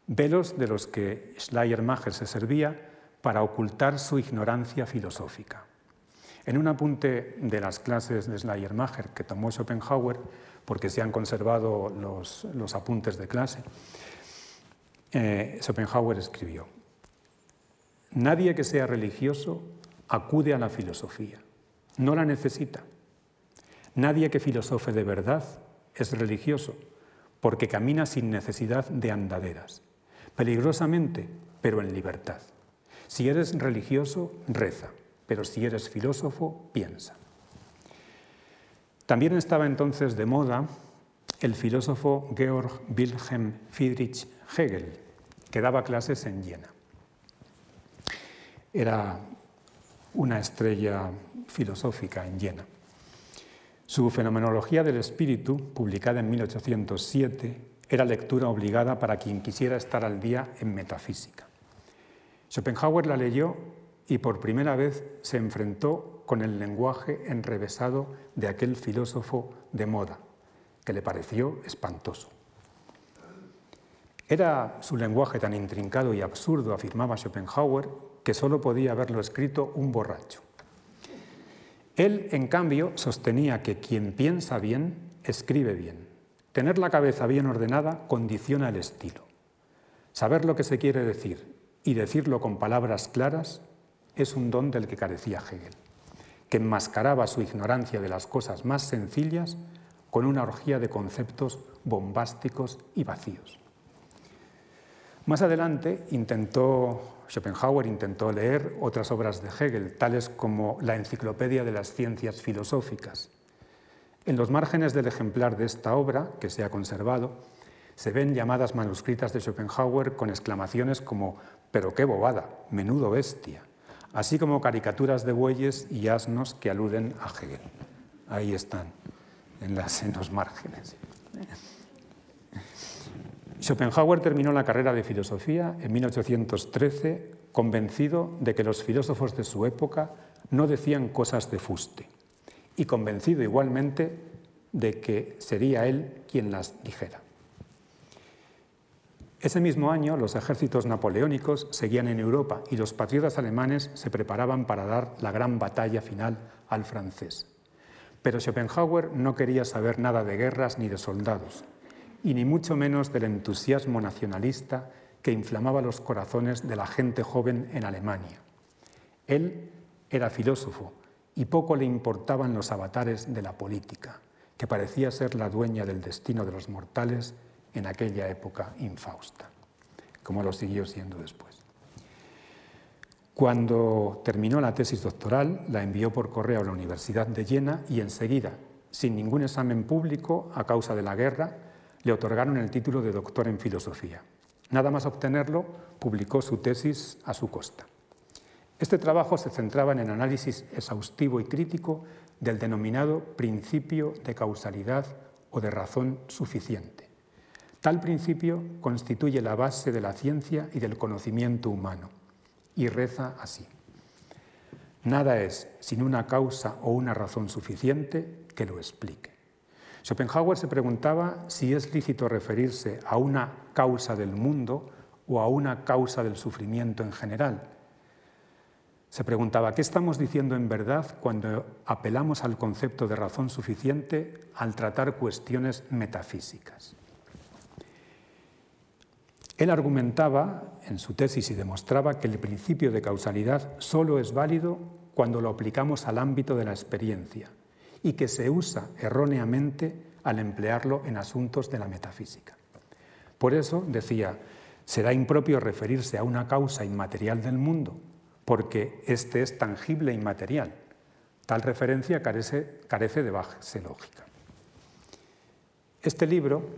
Velos de los que Schleiermacher se servía para ocultar su ignorancia filosófica. En un apunte de las clases de Schleiermacher que tomó Schopenhauer, porque se han conservado los, apuntes de clase, eh, Schopenhauer escribió, Nadie que sea religioso acude a la filosofía, no la necesita. Nadie que filosofe de verdad es religioso, porque camina sin necesidad de andaderas, peligrosamente, pero en libertad. Si eres religioso, reza, pero si eres filósofo, piensa. También estaba entonces de moda el filósofo Georg Wilhelm Friedrich Hegel, que daba clases en Jena. Era una estrella filosófica en Jena. Su Fenomenología del Espíritu, publicada en 1807, era lectura obligada para quien quisiera estar al día en metafísica. Schopenhauer la leyó y por primera vez se enfrentó con el lenguaje enrevesado de aquel filósofo de moda, que le pareció espantoso. Era su lenguaje tan intrincado y absurdo, afirmaba Schopenhauer, que solo podía haberlo escrito un borracho. Él, en cambio, sostenía que quien piensa bien, escribe bien. Tener la cabeza bien ordenada condiciona el estilo. Saber lo que se quiere decir y decirlo con palabras claras es un don del que carecía Hegel, que enmascaraba su ignorancia de las cosas más sencillas con una orgía de conceptos bombásticos y vacíos. Más adelante intentó Schopenhauer intentó leer otras obras de Hegel, tales como la Enciclopedia de las Ciencias Filosóficas. En los márgenes del ejemplar de esta obra, que se ha conservado, se ven llamadas manuscritas de Schopenhauer con exclamaciones como pero qué bobada, menudo bestia, así como caricaturas de bueyes y asnos que aluden a Hegel. Ahí están, en, en los márgenes. Schopenhauer terminó la carrera de filosofía en 1813 convencido de que los filósofos de su época no decían cosas de fuste y convencido igualmente de que sería él quien las dijera. Ese mismo año los ejércitos napoleónicos seguían en Europa y los patriotas alemanes se preparaban para dar la gran batalla final al francés. Pero Schopenhauer no quería saber nada de guerras ni de soldados y ni mucho menos del entusiasmo nacionalista que inflamaba los corazones de la gente joven en Alemania. Él era filósofo y poco le importaban los avatares de la política, que parecía ser la dueña del destino de los mortales en aquella época infausta, como lo siguió siendo después. Cuando terminó la tesis doctoral, la envió por correo a la Universidad de Jena y enseguida, sin ningún examen público a causa de la guerra, le otorgaron el título de doctor en filosofía. Nada más obtenerlo, publicó su tesis a su costa. Este trabajo se centraba en el análisis exhaustivo y crítico del denominado principio de causalidad o de razón suficiente. Tal principio constituye la base de la ciencia y del conocimiento humano y reza así. Nada es sin una causa o una razón suficiente que lo explique. Schopenhauer se preguntaba si es lícito referirse a una causa del mundo o a una causa del sufrimiento en general. Se preguntaba, ¿qué estamos diciendo en verdad cuando apelamos al concepto de razón suficiente al tratar cuestiones metafísicas? Él argumentaba en su tesis y demostraba que el principio de causalidad solo es válido cuando lo aplicamos al ámbito de la experiencia, y que se usa erróneamente al emplearlo en asuntos de la metafísica. Por eso decía, será impropio referirse a una causa inmaterial del mundo, porque éste es tangible e inmaterial. Tal referencia carece, carece de base lógica. Este libro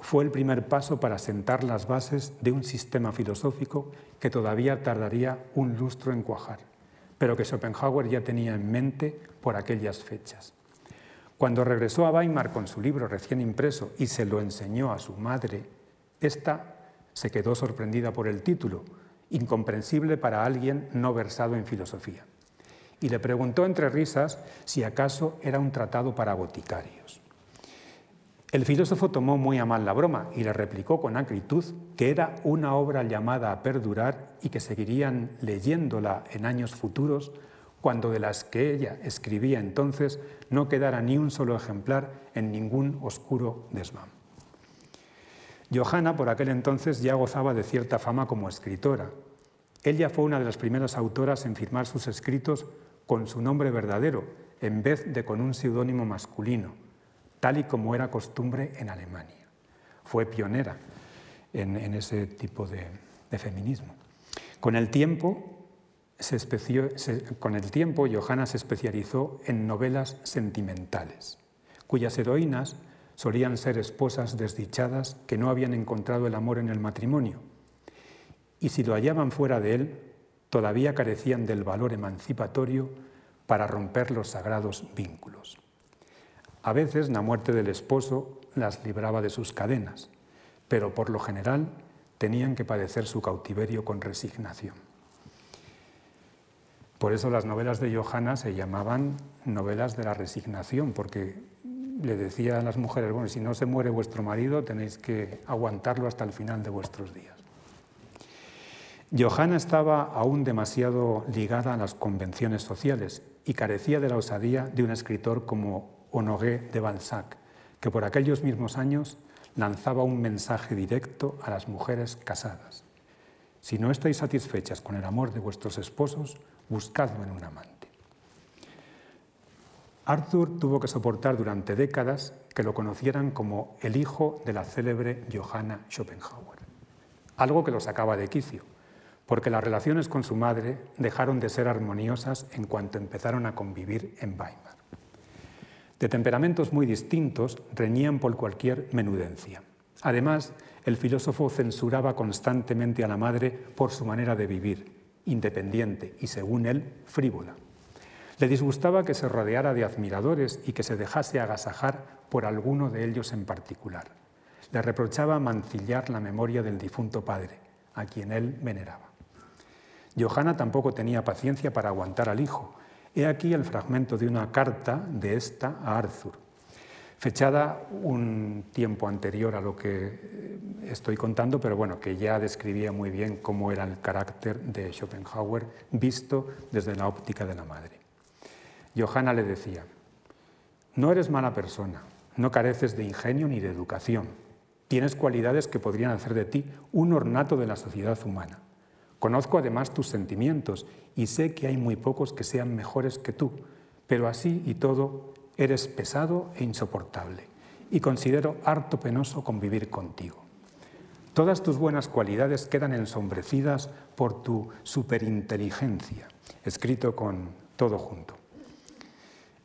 fue el primer paso para sentar las bases de un sistema filosófico que todavía tardaría un lustro en cuajar, pero que Schopenhauer ya tenía en mente por aquellas fechas. Cuando regresó a Weimar con su libro recién impreso y se lo enseñó a su madre, ésta se quedó sorprendida por el título, incomprensible para alguien no versado en filosofía, y le preguntó entre risas si acaso era un tratado para boticarios. El filósofo tomó muy a mal la broma y le replicó con acritud que era una obra llamada a perdurar y que seguirían leyéndola en años futuros cuando de las que ella escribía entonces no quedara ni un solo ejemplar en ningún oscuro desván. Johanna por aquel entonces ya gozaba de cierta fama como escritora. Ella fue una de las primeras autoras en firmar sus escritos con su nombre verdadero en vez de con un seudónimo masculino, tal y como era costumbre en Alemania. Fue pionera en, ese tipo de, feminismo. Con el tiempo, con el tiempo, Johanna se especializó en novelas sentimentales, cuyas heroínas solían ser esposas desdichadas que no habían encontrado el amor en el matrimonio, y si lo hallaban fuera de él, todavía carecían del valor emancipatorio para romper los sagrados vínculos. A veces la muerte del esposo las libraba de sus cadenas, pero por lo general tenían que padecer su cautiverio con resignación. Por eso las novelas de Johanna se llamaban novelas de la resignación, porque le decía a las mujeres, bueno, si no se muere vuestro marido, tenéis que aguantarlo hasta el final de vuestros días. Johanna estaba aún demasiado ligada a las convenciones sociales y carecía de la osadía de un escritor como Honoré de Balzac, que por aquellos mismos años lanzaba un mensaje directo a las mujeres casadas. Si no estáis satisfechas con el amor de vuestros esposos, buscadlo en un amante. Arthur tuvo que soportar durante décadas que lo conocieran como el hijo de la célebre Johanna Schopenhauer, algo que lo sacaba de quicio, porque las relaciones con su madre dejaron de ser armoniosas en cuanto empezaron a convivir en Weimar. De temperamentos muy distintos, reñían por cualquier menudencia. Además, el filósofo censuraba constantemente a la madre por su manera de vivir, independiente y, según él, frívola. Le disgustaba que se rodeara de admiradores y que se dejase agasajar por alguno de ellos en particular. Le reprochaba mancillar la memoria del difunto padre, a quien él veneraba. Johanna tampoco tenía paciencia para aguantar al hijo. He aquí el fragmento de una carta de esta a Arthur, fechada un tiempo anterior a lo que estoy contando, pero bueno, que ya describía muy bien cómo era el carácter de Schopenhauer visto desde la óptica de la madre. Johanna le decía, no eres mala persona, no careces de ingenio ni de educación, tienes cualidades que podrían hacer de ti un ornato de la sociedad humana. Conozco además tus sentimientos y sé que hay muy pocos que sean mejores que tú, pero así y todo eres pesado e insoportable y considero harto penoso convivir contigo. Todas tus buenas cualidades quedan ensombrecidas por tu superinteligencia, escrito con todo junto.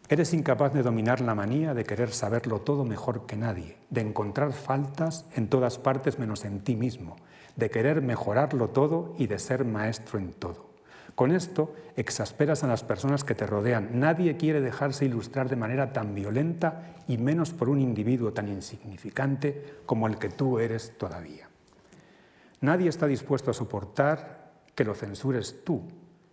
Eres incapaz de dominar la manía de querer saberlo todo mejor que nadie, de encontrar faltas en todas partes menos en ti mismo, de querer mejorarlo todo y de ser maestro en todo. Con esto exasperas a las personas que te rodean. Nadie quiere dejarse ilustrar de manera tan violenta y menos por un individuo tan insignificante como el que tú eres todavía. Nadie está dispuesto a soportar que lo censures tú,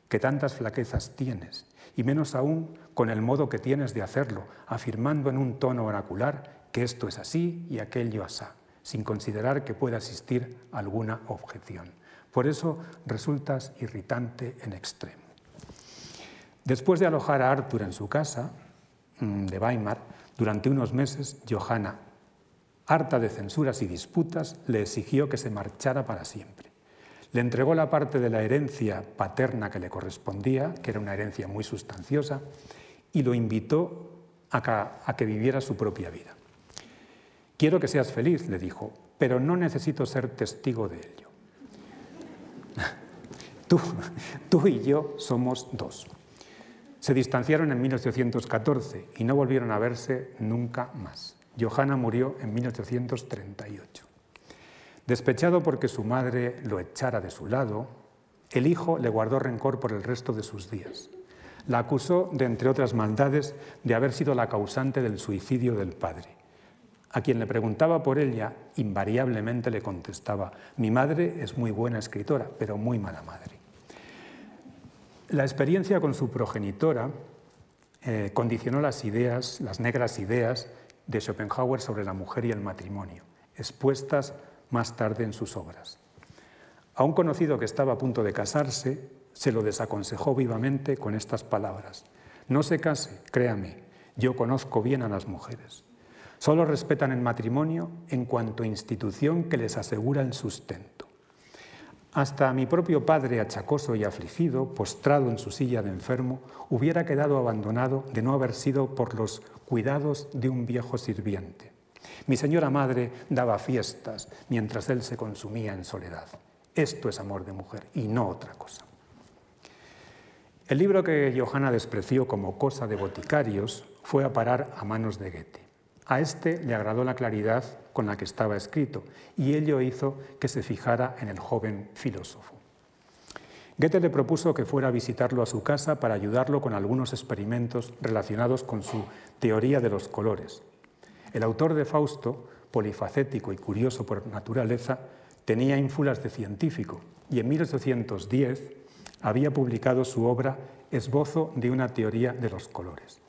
que tantas flaquezas tienes, y menos aún con el modo que tienes de hacerlo, afirmando en un tono oracular que esto es así y aquello asá, sin considerar que pueda existir alguna objeción. Por eso resultas irritante en extremo. Después de alojar a Arthur en su casa mm, de Weimar, durante unos meses, Johanna harta de censuras y disputas, le exigió que se marchara para siempre. Le entregó la parte de la herencia paterna que le correspondía, que era una herencia muy sustanciosa, y lo invitó a que, viviera su propia vida. Quiero que seas feliz, le dijo, pero no necesito ser testigo de ello. Tú, y yo somos dos. Se distanciaron en 1814 y no volvieron a verse nunca más. Johanna murió en 1838. Despechado porque su madre lo echara de su lado, el hijo le guardó rencor por el resto de sus días. La acusó de, entre otras maldades, de haber sido la causante del suicidio del padre. A quien le preguntaba por ella, invariablemente le contestaba, mi madre es muy buena escritora, pero muy mala madre. La experiencia con su progenitora eh, condicionó las ideas, las negras ideas de Schopenhauer sobre la mujer y el matrimonio, expuestas más tarde en sus obras. A un conocido que estaba a punto de casarse, se lo desaconsejó vivamente con estas palabras. No se case, créame, yo conozco bien a las mujeres. Solo respetan el matrimonio en cuanto a institución que les asegura el sustento. Hasta mi propio padre, achacoso y afligido, postrado en su silla de enfermo, hubiera quedado abandonado de no haber sido por los cuidados de un viejo sirviente. Mi señora madre daba fiestas mientras él se consumía en soledad. Esto es amor de mujer y no otra cosa. El libro que Johanna despreció como cosa de boticarios fue a parar a manos de Goethe. A este le agradó la claridad con la que estaba escrito y ello hizo que se fijara en el joven filósofo. Goethe le propuso que fuera a visitarlo a su casa para ayudarlo con algunos experimentos relacionados con su teoría de los colores. El autor de Fausto, polifacético y curioso por naturaleza, tenía ínfulas de científico y en 1810 había publicado su obra Esbozo de una teoría de los colores.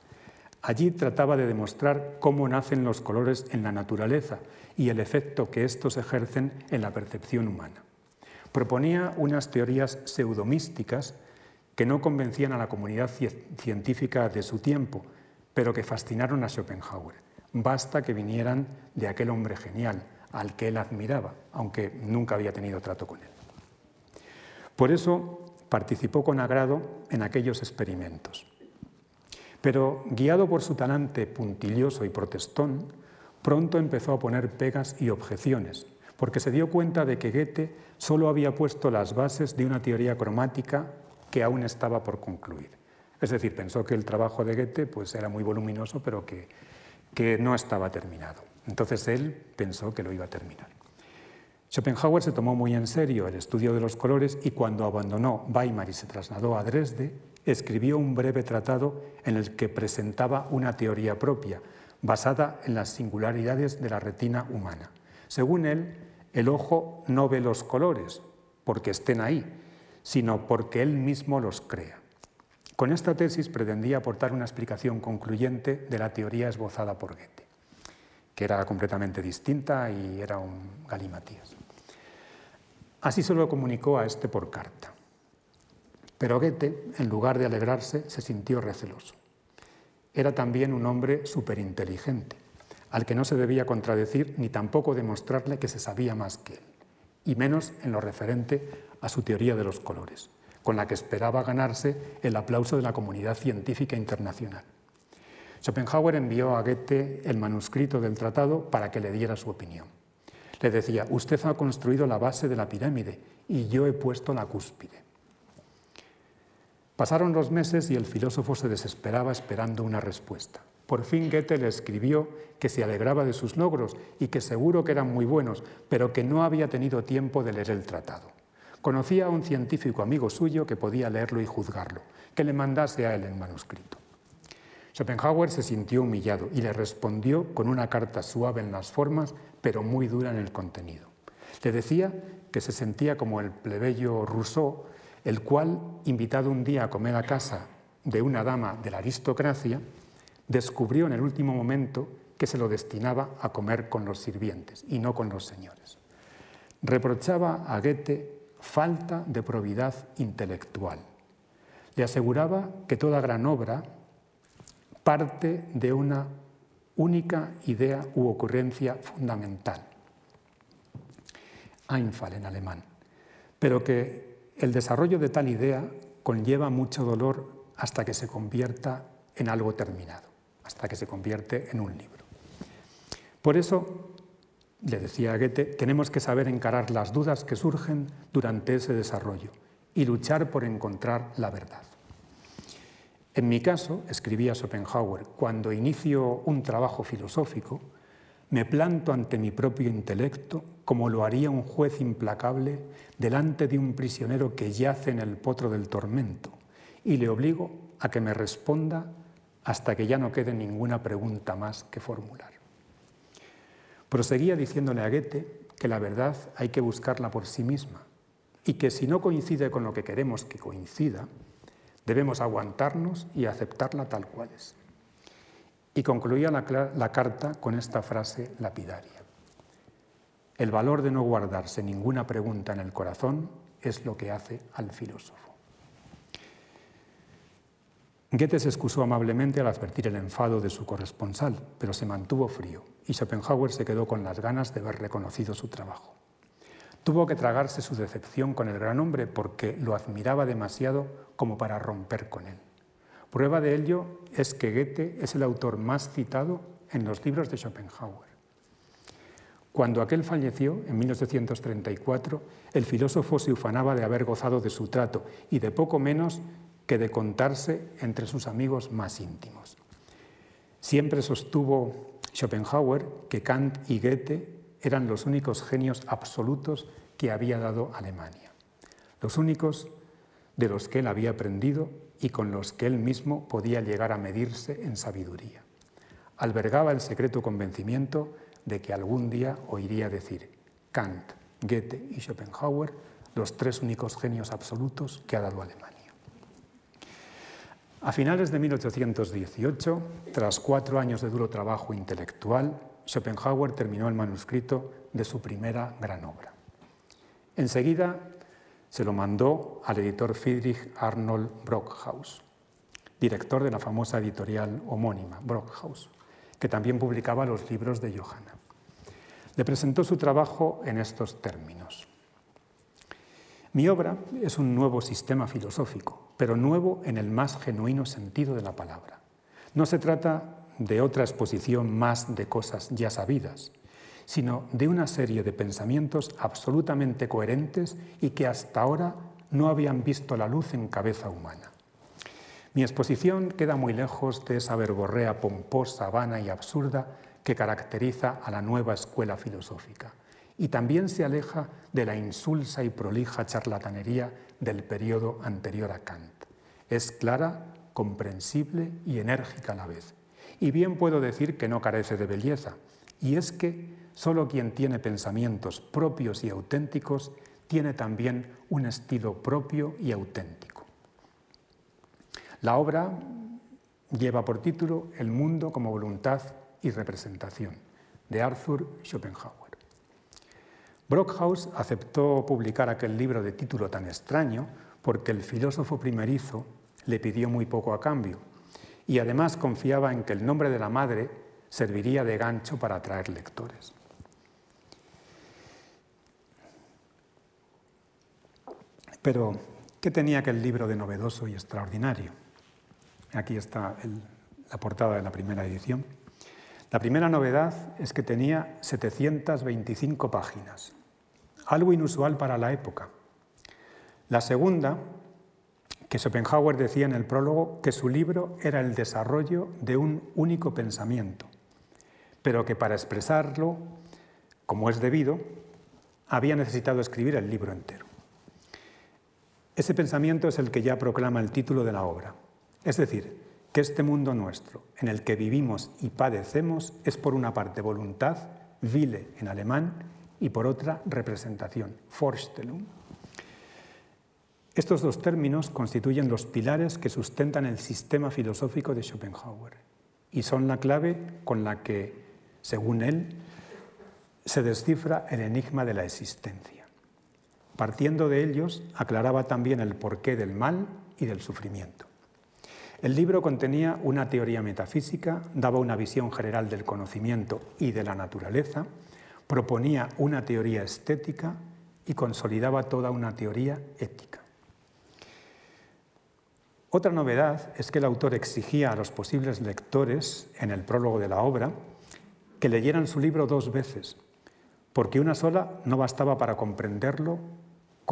Allí trataba de demostrar cómo nacen los colores en la naturaleza y el efecto que estos ejercen en la percepción humana. Proponía unas teorías pseudomísticas que no convencían a la comunidad científica de su tiempo, pero que fascinaron a Schopenhauer. Basta que vinieran de aquel hombre genial, al que él admiraba, aunque nunca había tenido trato con él. Por eso participó con agrado en aquellos experimentos. Pero, guiado por su talante puntilloso y protestón, pronto empezó a poner pegas y objeciones, porque se dio cuenta de que Goethe solo había puesto las bases de una teoría cromática que aún estaba por concluir. Es decir, pensó que el trabajo de Goethe pues, era muy voluminoso, pero que, que no estaba terminado. Entonces él pensó que lo iba a terminar. Schopenhauer se tomó muy en serio el estudio de los colores y cuando abandonó Weimar y se trasladó a Dresde, escribió un breve tratado en el que presentaba una teoría propia, basada en las singularidades de la retina humana. Según él, el ojo no ve los colores porque estén ahí, sino porque él mismo los crea. Con esta tesis pretendía aportar una explicación concluyente de la teoría esbozada por Goethe, que era completamente distinta y era un galimatías. Así se lo comunicó a este por carta. Pero Goethe, en lugar de alegrarse, se sintió receloso. Era también un hombre superinteligente, al que no se debía contradecir ni tampoco demostrarle que se sabía más que él, y menos en lo referente a su teoría de los colores, con la que esperaba ganarse el aplauso de la comunidad científica internacional. Schopenhauer envió a Goethe el manuscrito del tratado para que le diera su opinión. Le decía, usted ha construido la base de la pirámide y yo he puesto la cúspide. Pasaron los meses y el filósofo se desesperaba esperando una respuesta. Por fin Goethe le escribió que se alegraba de sus logros y que seguro que eran muy buenos, pero que no había tenido tiempo de leer el tratado. Conocía a un científico amigo suyo que podía leerlo y juzgarlo, que le mandase a él el manuscrito. Schopenhauer se sintió humillado y le respondió con una carta suave en las formas, pero muy dura en el contenido. Le decía que se sentía como el plebeyo Rousseau, el cual, invitado un día a comer a casa de una dama de la aristocracia, descubrió en el último momento que se lo destinaba a comer con los sirvientes y no con los señores. Reprochaba a Goethe falta de probidad intelectual. Le aseguraba que toda gran obra parte de una única idea u ocurrencia fundamental, Einfall en alemán, pero que el desarrollo de tal idea conlleva mucho dolor hasta que se convierta en algo terminado, hasta que se convierte en un libro. Por eso, le decía a Goethe, tenemos que saber encarar las dudas que surgen durante ese desarrollo y luchar por encontrar la verdad. En mi caso, escribía Schopenhauer, cuando inicio un trabajo filosófico, me planto ante mi propio intelecto como lo haría un juez implacable delante de un prisionero que yace en el potro del tormento y le obligo a que me responda hasta que ya no quede ninguna pregunta más que formular. Proseguía diciéndole a Goethe que la verdad hay que buscarla por sí misma y que si no coincide con lo que queremos que coincida, debemos aguantarnos y aceptarla tal cual es. Y concluía la, carta con esta frase lapidaria. El valor de no guardarse ninguna pregunta en el corazón es lo que hace al filósofo. Goethe se excusó amablemente al advertir el enfado de su corresponsal, pero se mantuvo frío y Schopenhauer se quedó con las ganas de ver reconocido su trabajo. Tuvo que tragarse su decepción con el gran hombre porque lo admiraba demasiado como para romper con él. Prueba de ello es que Goethe es el autor más citado en los libros de Schopenhauer. Cuando aquel falleció, en 1834, el filósofo se ufanaba de haber gozado de su trato y de poco menos que de contarse entre sus amigos más íntimos. Siempre sostuvo Schopenhauer que Kant y Goethe eran los únicos genios absolutos que había dado Alemania, los únicos de los que él había aprendido y con los que él mismo podía llegar a medirse en sabiduría. Albergaba el secreto convencimiento de que algún día oiría decir Kant, Goethe y Schopenhauer, los tres únicos genios absolutos que ha dado Alemania. A finales de 1818, tras cuatro años de duro trabajo intelectual, Schopenhauer terminó el manuscrito de su primera gran obra. Enseguida se lo mandó al editor Friedrich Arnold Brockhaus, director de la famosa editorial homónima, Brockhaus, que también publicaba los libros de Johanna. Le presentó su trabajo en estos términos. Mi obra es un nuevo sistema filosófico, pero nuevo en el más genuino sentido de la palabra. No se trata de otra exposición más de cosas ya sabidas, sino de una serie de pensamientos absolutamente coherentes y que hasta ahora no habían visto la luz en cabeza humana. Mi exposición queda muy lejos de esa verborrea pomposa, vana y absurda que caracteriza a la nueva escuela filosófica y también se aleja de la insulsa y prolija charlatanería del periodo anterior a Kant. Es clara, comprensible y enérgica a la vez. Y bien puedo decir que no carece de belleza, y es que solo quien tiene pensamientos propios y auténticos tiene también un estilo propio y auténtico. La obra lleva por título El mundo como voluntad y representación, de Arthur Schopenhauer. Brockhaus aceptó publicar aquel libro de título tan extraño porque el filósofo primerizo le pidió muy poco a cambio y además confiaba en que el nombre de la madre serviría de gancho para atraer lectores. Pero, ¿qué tenía aquel libro de novedoso y extraordinario? Aquí está la portada de la primera edición. La primera novedad es que tenía 725 páginas algo inusual para la época. La segunda, que Schopenhauer decía en el prólogo que su libro era el desarrollo de un único pensamiento, pero que para expresarlo, como es debido, había necesitado escribir el libro entero. Ese pensamiento es el que ya proclama el título de la obra, es decir, que este mundo nuestro, en el que vivimos y padecemos, es por una parte voluntad, Wille en alemán, y por otra representación, Vorstellung. Estos dos términos constituyen los pilares que sustentan el sistema filosófico de Schopenhauer y son la clave con la que, según él, se descifra el enigma de la existencia. Partiendo de ellos, aclaraba también el porqué del mal y del sufrimiento. El libro contenía una teoría metafísica, daba una visión general del conocimiento y de la naturaleza, proponía una teoría estética y consolidaba toda una teoría ética. Otra novedad es que el autor exigía a los posibles lectores, en el prólogo de la obra, que leyeran su libro dos veces, porque una sola no bastaba para comprenderlo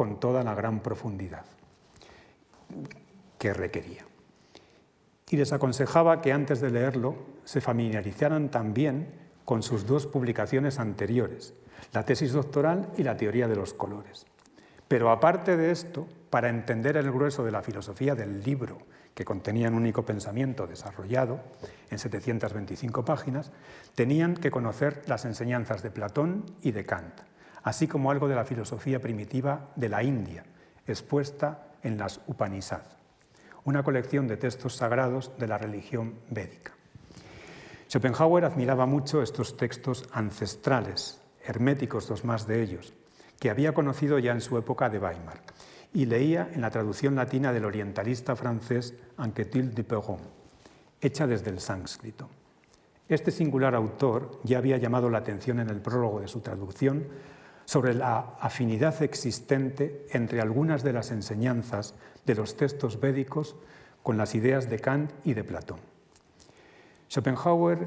con toda la gran profundidad que requería. Y les aconsejaba que antes de leerlo se familiarizaran también con sus dos publicaciones anteriores, la tesis doctoral y la teoría de los colores. Pero aparte de esto, para entender el grueso de la filosofía del libro, que contenía un único pensamiento desarrollado en 725 páginas, tenían que conocer las enseñanzas de Platón y de Kant, así como algo de la filosofía primitiva de la India, expuesta en las Upanishad, una colección de textos sagrados de la religión védica. Schopenhauer admiraba mucho estos textos ancestrales, herméticos los más de ellos, que había conocido ya en su época de Weimar, y leía en la traducción latina del orientalista francés Anquetil de Perron, hecha desde el sánscrito. Este singular autor ya había llamado la atención en el prólogo de su traducción sobre la afinidad existente entre algunas de las enseñanzas de los textos védicos con las ideas de Kant y de Platón. Schopenhauer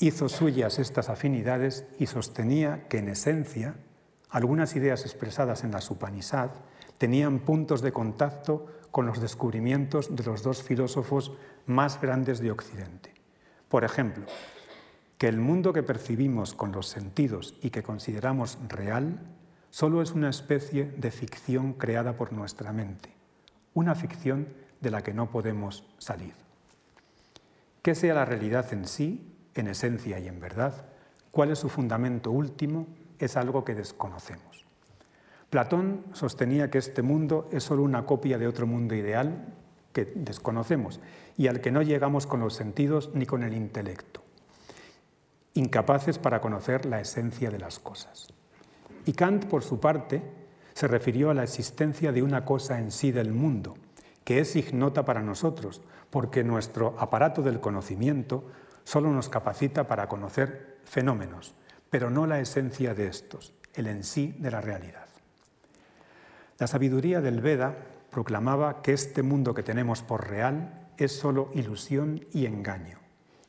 hizo suyas estas afinidades y sostenía que en esencia algunas ideas expresadas en la Upanishad tenían puntos de contacto con los descubrimientos de los dos filósofos más grandes de Occidente. Por ejemplo, que el mundo que percibimos con los sentidos y que consideramos real solo es una especie de ficción creada por nuestra mente, una ficción de la que no podemos salir. ¿Qué sea la realidad en sí, en esencia y en verdad? ¿Cuál es su fundamento último? Es algo que desconocemos. Platón sostenía que este mundo es solo una copia de otro mundo ideal que desconocemos y al que no llegamos con los sentidos ni con el intelecto, incapaces para conocer la esencia de las cosas. Y Kant, por su parte, se refirió a la existencia de una cosa en sí del mundo, que es ignota para nosotros, porque nuestro aparato del conocimiento solo nos capacita para conocer fenómenos, pero no la esencia de estos, el en sí de la realidad. La sabiduría del Veda proclamaba que este mundo que tenemos por real es solo ilusión y engaño,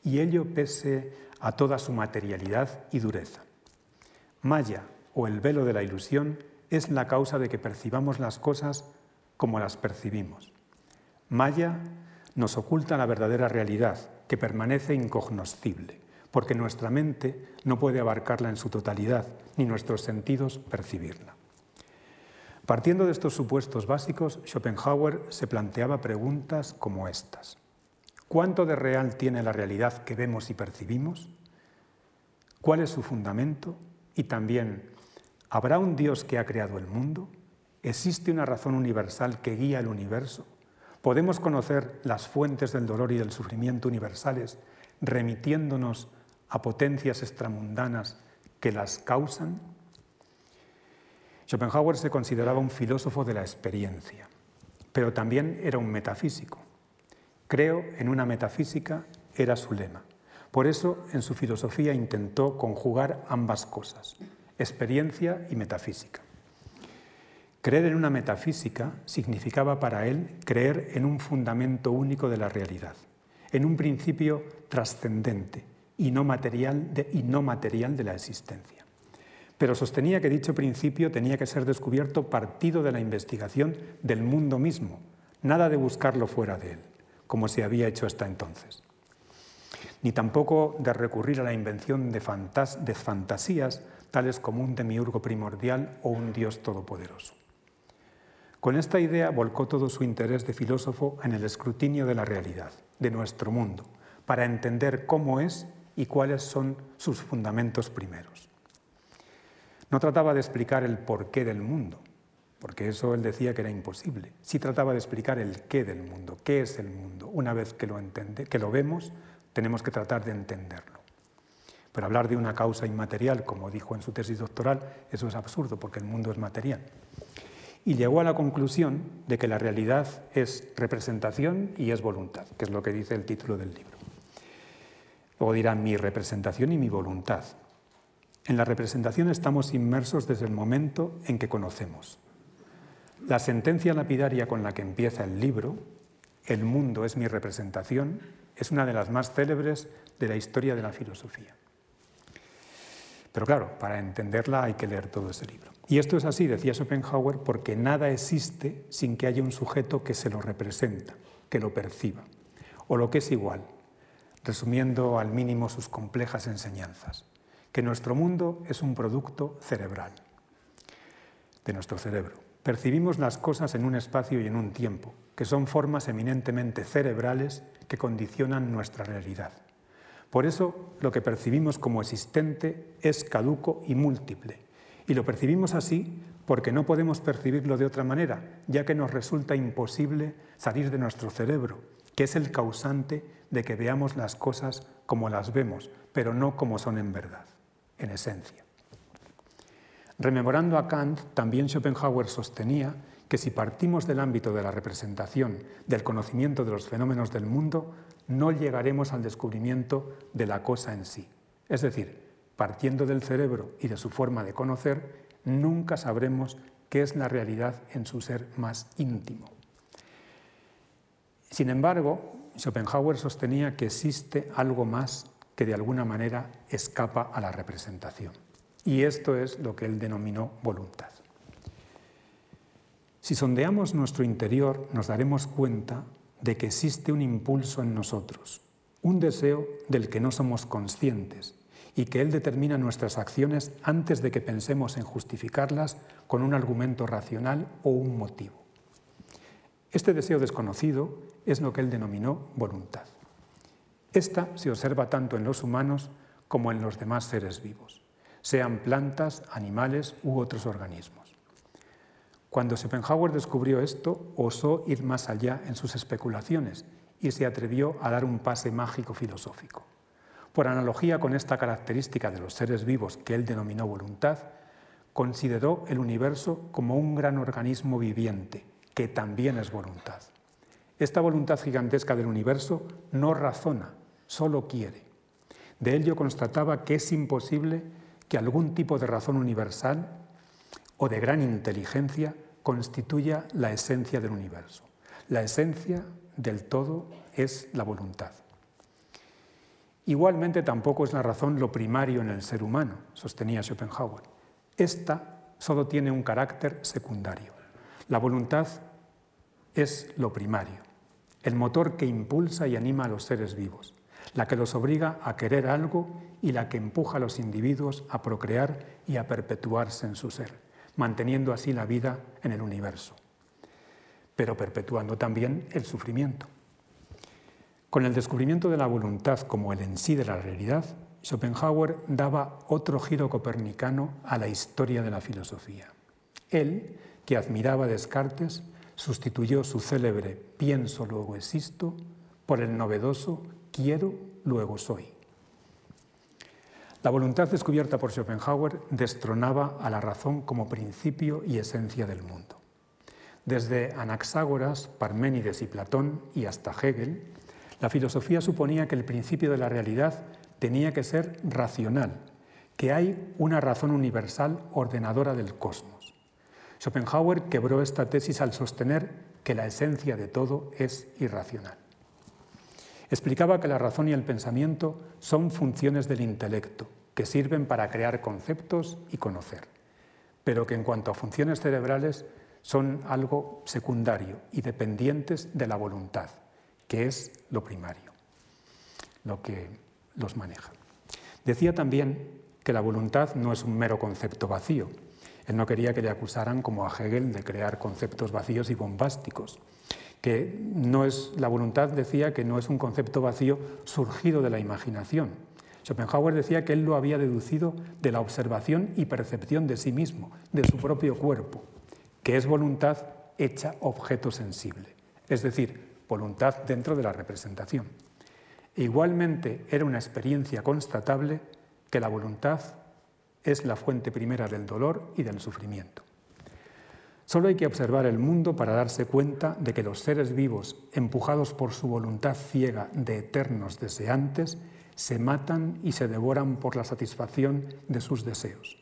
y ello pese a toda su materialidad y dureza. Maya, o el velo de la ilusión, es la causa de que percibamos las cosas como las percibimos. Maya nos oculta la verdadera realidad, que permanece incognoscible, porque nuestra mente no puede abarcarla en su totalidad, ni nuestros sentidos percibirla. Partiendo de estos supuestos básicos, Schopenhauer se planteaba preguntas como estas. ¿Cuánto de real tiene la realidad que vemos y percibimos? ¿Cuál es su fundamento? Y también, ¿habrá un Dios que ha creado el mundo? ¿Existe una razón universal que guía el universo? Podemos conocer las fuentes del dolor y del sufrimiento universales remitiéndonos a potencias extramundanas que las causan. Schopenhauer se consideraba un filósofo de la experiencia, pero también era un metafísico. Creo en una metafísica era su lema. Por eso en su filosofía intentó conjugar ambas cosas, experiencia y metafísica. Creer en una metafísica significaba para él creer en un fundamento único de la realidad, en un principio trascendente y no material de, la existencia. Pero sostenía que dicho principio tenía que ser descubierto partido de la investigación del mundo mismo, nada de buscarlo fuera de él, como se había hecho hasta entonces. Ni tampoco de recurrir a la invención de, fantasías tales como un demiurgo primordial o un Dios todopoderoso. Con esta idea volcó todo su interés de filósofo en el escrutinio de la realidad, de nuestro mundo, para entender cómo es y cuáles son sus fundamentos primeros. No trataba de explicar el porqué del mundo, porque eso él decía que era imposible. Sí trataba de explicar el qué del mundo, qué es el mundo. Una vez que lo, que lo vemos, tenemos que tratar de entenderlo. Pero hablar de una causa inmaterial, como dijo en su tesis doctoral, eso es absurdo, porque el mundo es material y llegó a la conclusión de que la realidad es representación y es voluntad, que es lo que dice el título del libro. Luego dirá mi representación y mi voluntad. En la representación estamos inmersos desde el momento en que conocemos. La sentencia lapidaria con la que empieza el libro, El mundo es mi representación, es una de las más célebres de la historia de la filosofía. Pero claro, para entenderla hay que leer todo ese libro. Y esto es así, decía Schopenhauer, porque nada existe sin que haya un sujeto que se lo representa, que lo perciba, o lo que es igual, resumiendo al mínimo sus complejas enseñanzas. que nuestro mundo es un producto cerebral, de nuestro cerebro. Percibimos las cosas en un espacio y en un tiempo, que son formas eminentemente cerebrales que condicionan nuestra realidad. Por eso lo que percibimos como existente es caduco y múltiple, y lo percibimos así porque no podemos percibirlo de otra manera, ya que nos resulta imposible salir de nuestro cerebro, que es el causante de que veamos las cosas como las vemos, pero no como son en verdad, en esencia. Rememorando a Kant, también Schopenhauer sostenía que si partimos del ámbito de la representación, del conocimiento de los fenómenos del mundo, no llegaremos al descubrimiento de la cosa en sí. Es decir, partiendo del cerebro y de su forma de conocer, nunca sabremos qué es la realidad en su ser más íntimo. Sin embargo, Schopenhauer sostenía que existe algo más que de alguna manera escapa a la representación. Y esto es lo que él denominó voluntad. Si sondeamos nuestro interior, nos daremos cuenta de que existe un impulso en nosotros, un deseo del que no somos conscientes y que Él determina nuestras acciones antes de que pensemos en justificarlas con un argumento racional o un motivo. Este deseo desconocido es lo que Él denominó voluntad. Esta se observa tanto en los humanos como en los demás seres vivos, sean plantas, animales u otros organismos. Cuando Schopenhauer descubrió esto, osó ir más allá en sus especulaciones y se atrevió a dar un pase mágico filosófico. Por analogía con esta característica de los seres vivos que él denominó voluntad, consideró el universo como un gran organismo viviente, que también es voluntad. Esta voluntad gigantesca del universo no razona, solo quiere. De ello constataba que es imposible que algún tipo de razón universal o de gran inteligencia constituya la esencia del universo. La esencia del todo es la voluntad. Igualmente tampoco es la razón lo primario en el ser humano, sostenía Schopenhauer. Esta solo tiene un carácter secundario. La voluntad es lo primario, el motor que impulsa y anima a los seres vivos, la que los obliga a querer algo y la que empuja a los individuos a procrear y a perpetuarse en su ser, manteniendo así la vida en el universo, pero perpetuando también el sufrimiento. Con el descubrimiento de la voluntad como el en sí de la realidad, Schopenhauer daba otro giro copernicano a la historia de la filosofía. Él, que admiraba Descartes, sustituyó su célebre pienso luego existo por el novedoso quiero luego soy. La voluntad descubierta por Schopenhauer destronaba a la razón como principio y esencia del mundo. Desde Anaxágoras, Parménides y Platón y hasta Hegel, la filosofía suponía que el principio de la realidad tenía que ser racional, que hay una razón universal ordenadora del cosmos. Schopenhauer quebró esta tesis al sostener que la esencia de todo es irracional. Explicaba que la razón y el pensamiento son funciones del intelecto, que sirven para crear conceptos y conocer, pero que en cuanto a funciones cerebrales son algo secundario y dependientes de la voluntad que es lo primario, lo que los maneja. Decía también que la voluntad no es un mero concepto vacío. Él no quería que le acusaran como a Hegel de crear conceptos vacíos y bombásticos, que no es la voluntad decía que no es un concepto vacío surgido de la imaginación. Schopenhauer decía que él lo había deducido de la observación y percepción de sí mismo, de su propio cuerpo, que es voluntad hecha objeto sensible, es decir, voluntad dentro de la representación. Igualmente era una experiencia constatable que la voluntad es la fuente primera del dolor y del sufrimiento. Solo hay que observar el mundo para darse cuenta de que los seres vivos, empujados por su voluntad ciega de eternos deseantes, se matan y se devoran por la satisfacción de sus deseos.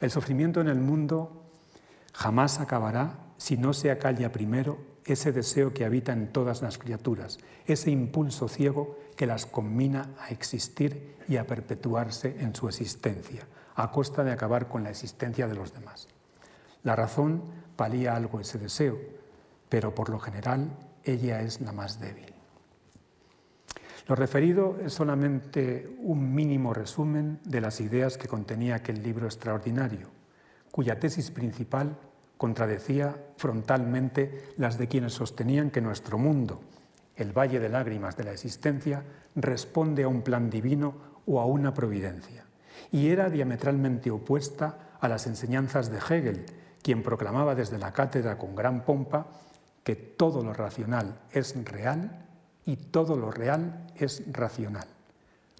El sufrimiento en el mundo jamás acabará si no se acalla primero ese deseo que habita en todas las criaturas, ese impulso ciego que las combina a existir y a perpetuarse en su existencia, a costa de acabar con la existencia de los demás. La razón palía algo ese deseo, pero por lo general ella es la más débil. Lo referido es solamente un mínimo resumen de las ideas que contenía aquel libro extraordinario, cuya tesis principal contradecía frontalmente las de quienes sostenían que nuestro mundo, el valle de lágrimas de la existencia, responde a un plan divino o a una providencia, y era diametralmente opuesta a las enseñanzas de Hegel, quien proclamaba desde la cátedra con gran pompa que todo lo racional es real y todo lo real es racional,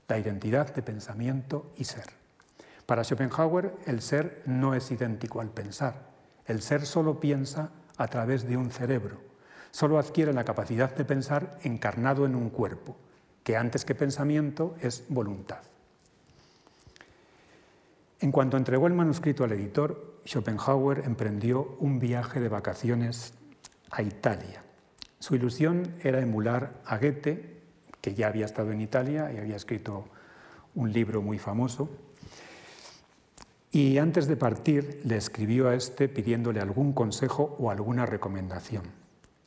la identidad de pensamiento y ser. Para Schopenhauer, el ser no es idéntico al pensar. El ser solo piensa a través de un cerebro, solo adquiere la capacidad de pensar encarnado en un cuerpo, que antes que pensamiento es voluntad. En cuanto entregó el manuscrito al editor, Schopenhauer emprendió un viaje de vacaciones a Italia. Su ilusión era emular a Goethe, que ya había estado en Italia y había escrito un libro muy famoso. Y antes de partir le escribió a este pidiéndole algún consejo o alguna recomendación.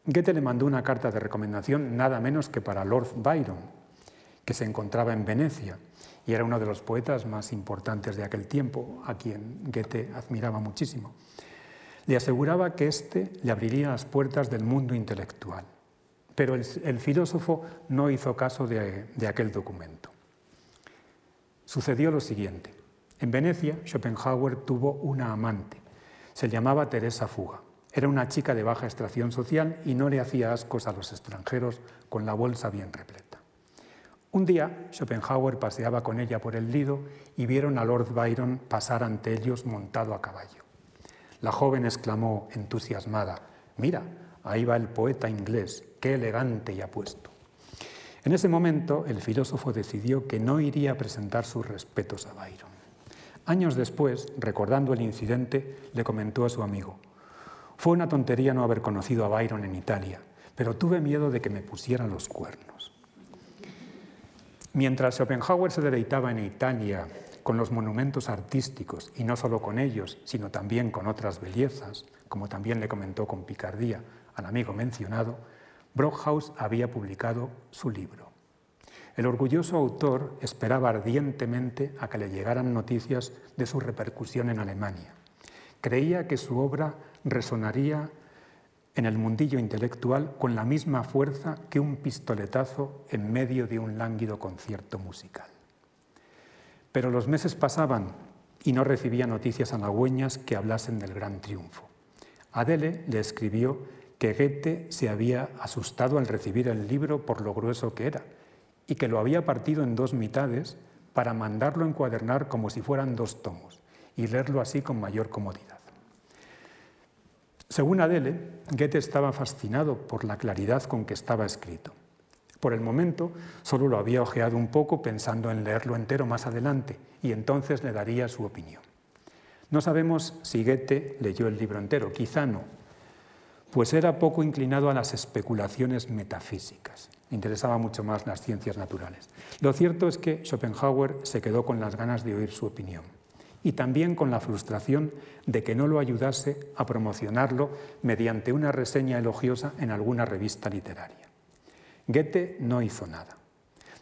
Goethe le mandó una carta de recomendación nada menos que para Lord Byron, que se encontraba en Venecia y era uno de los poetas más importantes de aquel tiempo, a quien Goethe admiraba muchísimo le aseguraba que éste le abriría las puertas del mundo intelectual. Pero el, filósofo no hizo caso de, de aquel documento. Sucedió lo siguiente. En Venecia, Schopenhauer tuvo una amante. Se llamaba Teresa Fuga. Era una chica de baja extracción social y no le hacía ascos a los extranjeros con la bolsa bien repleta. Un día, Schopenhauer paseaba con ella por el Lido y vieron a Lord Byron pasar ante ellos montado a caballo. La joven exclamó entusiasmada, mira, ahí va el poeta inglés, qué elegante y apuesto. En ese momento el filósofo decidió que no iría a presentar sus respetos a Byron. Años después, recordando el incidente, le comentó a su amigo, fue una tontería no haber conocido a Byron en Italia, pero tuve miedo de que me pusieran los cuernos. Mientras Schopenhauer se deleitaba en Italia con los monumentos artísticos, y no solo con ellos, sino también con otras bellezas, como también le comentó con picardía al amigo mencionado, Brockhaus había publicado su libro. El orgulloso autor esperaba ardientemente a que le llegaran noticias de su repercusión en Alemania. Creía que su obra resonaría en el mundillo intelectual con la misma fuerza que un pistoletazo en medio de un lánguido concierto musical. Pero los meses pasaban y no recibía noticias halagüeñas que hablasen del gran triunfo. Adele le escribió que Goethe se había asustado al recibir el libro por lo grueso que era y que lo había partido en dos mitades para mandarlo encuadernar como si fueran dos tomos y leerlo así con mayor comodidad. Según Adele, Goethe estaba fascinado por la claridad con que estaba escrito. Por el momento solo lo había ojeado un poco pensando en leerlo entero más adelante y entonces le daría su opinión. No sabemos si Goethe leyó el libro entero, quizá no, pues era poco inclinado a las especulaciones metafísicas. Le interesaba mucho más las ciencias naturales. Lo cierto es que Schopenhauer se quedó con las ganas de oír su opinión y también con la frustración de que no lo ayudase a promocionarlo mediante una reseña elogiosa en alguna revista literaria. Goethe no hizo nada.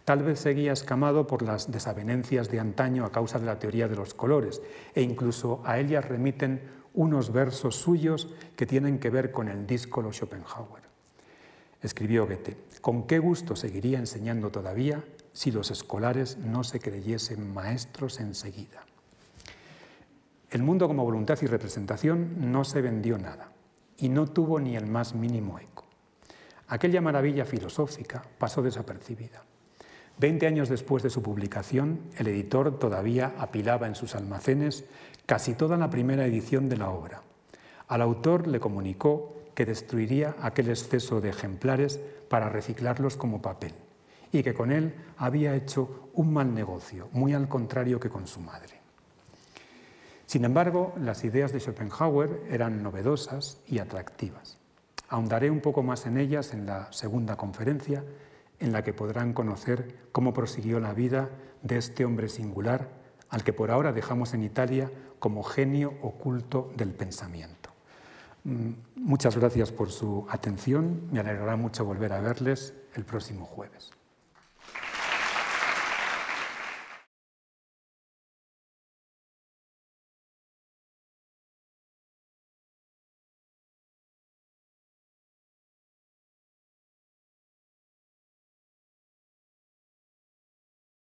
Tal vez seguía escamado por las desavenencias de antaño a causa de la teoría de los colores, e incluso a ellas remiten unos versos suyos que tienen que ver con el díscolo Schopenhauer. Escribió Goethe, ¿con qué gusto seguiría enseñando todavía si los escolares no se creyesen maestros enseguida? El mundo como voluntad y representación no se vendió nada y no tuvo ni el más mínimo eco. Aquella maravilla filosófica pasó desapercibida. Veinte años después de su publicación, el editor todavía apilaba en sus almacenes casi toda la primera edición de la obra. Al autor le comunicó que destruiría aquel exceso de ejemplares para reciclarlos como papel y que con él había hecho un mal negocio, muy al contrario que con su madre. Sin embargo, las ideas de Schopenhauer eran novedosas y atractivas. Ahondaré un poco más en ellas en la segunda conferencia, en la que podrán conocer cómo prosiguió la vida de este hombre singular, al que por ahora dejamos en Italia como genio oculto del pensamiento. Mm, muchas gracias por su atención, me alegrará mucho volver a verles el próximo jueves.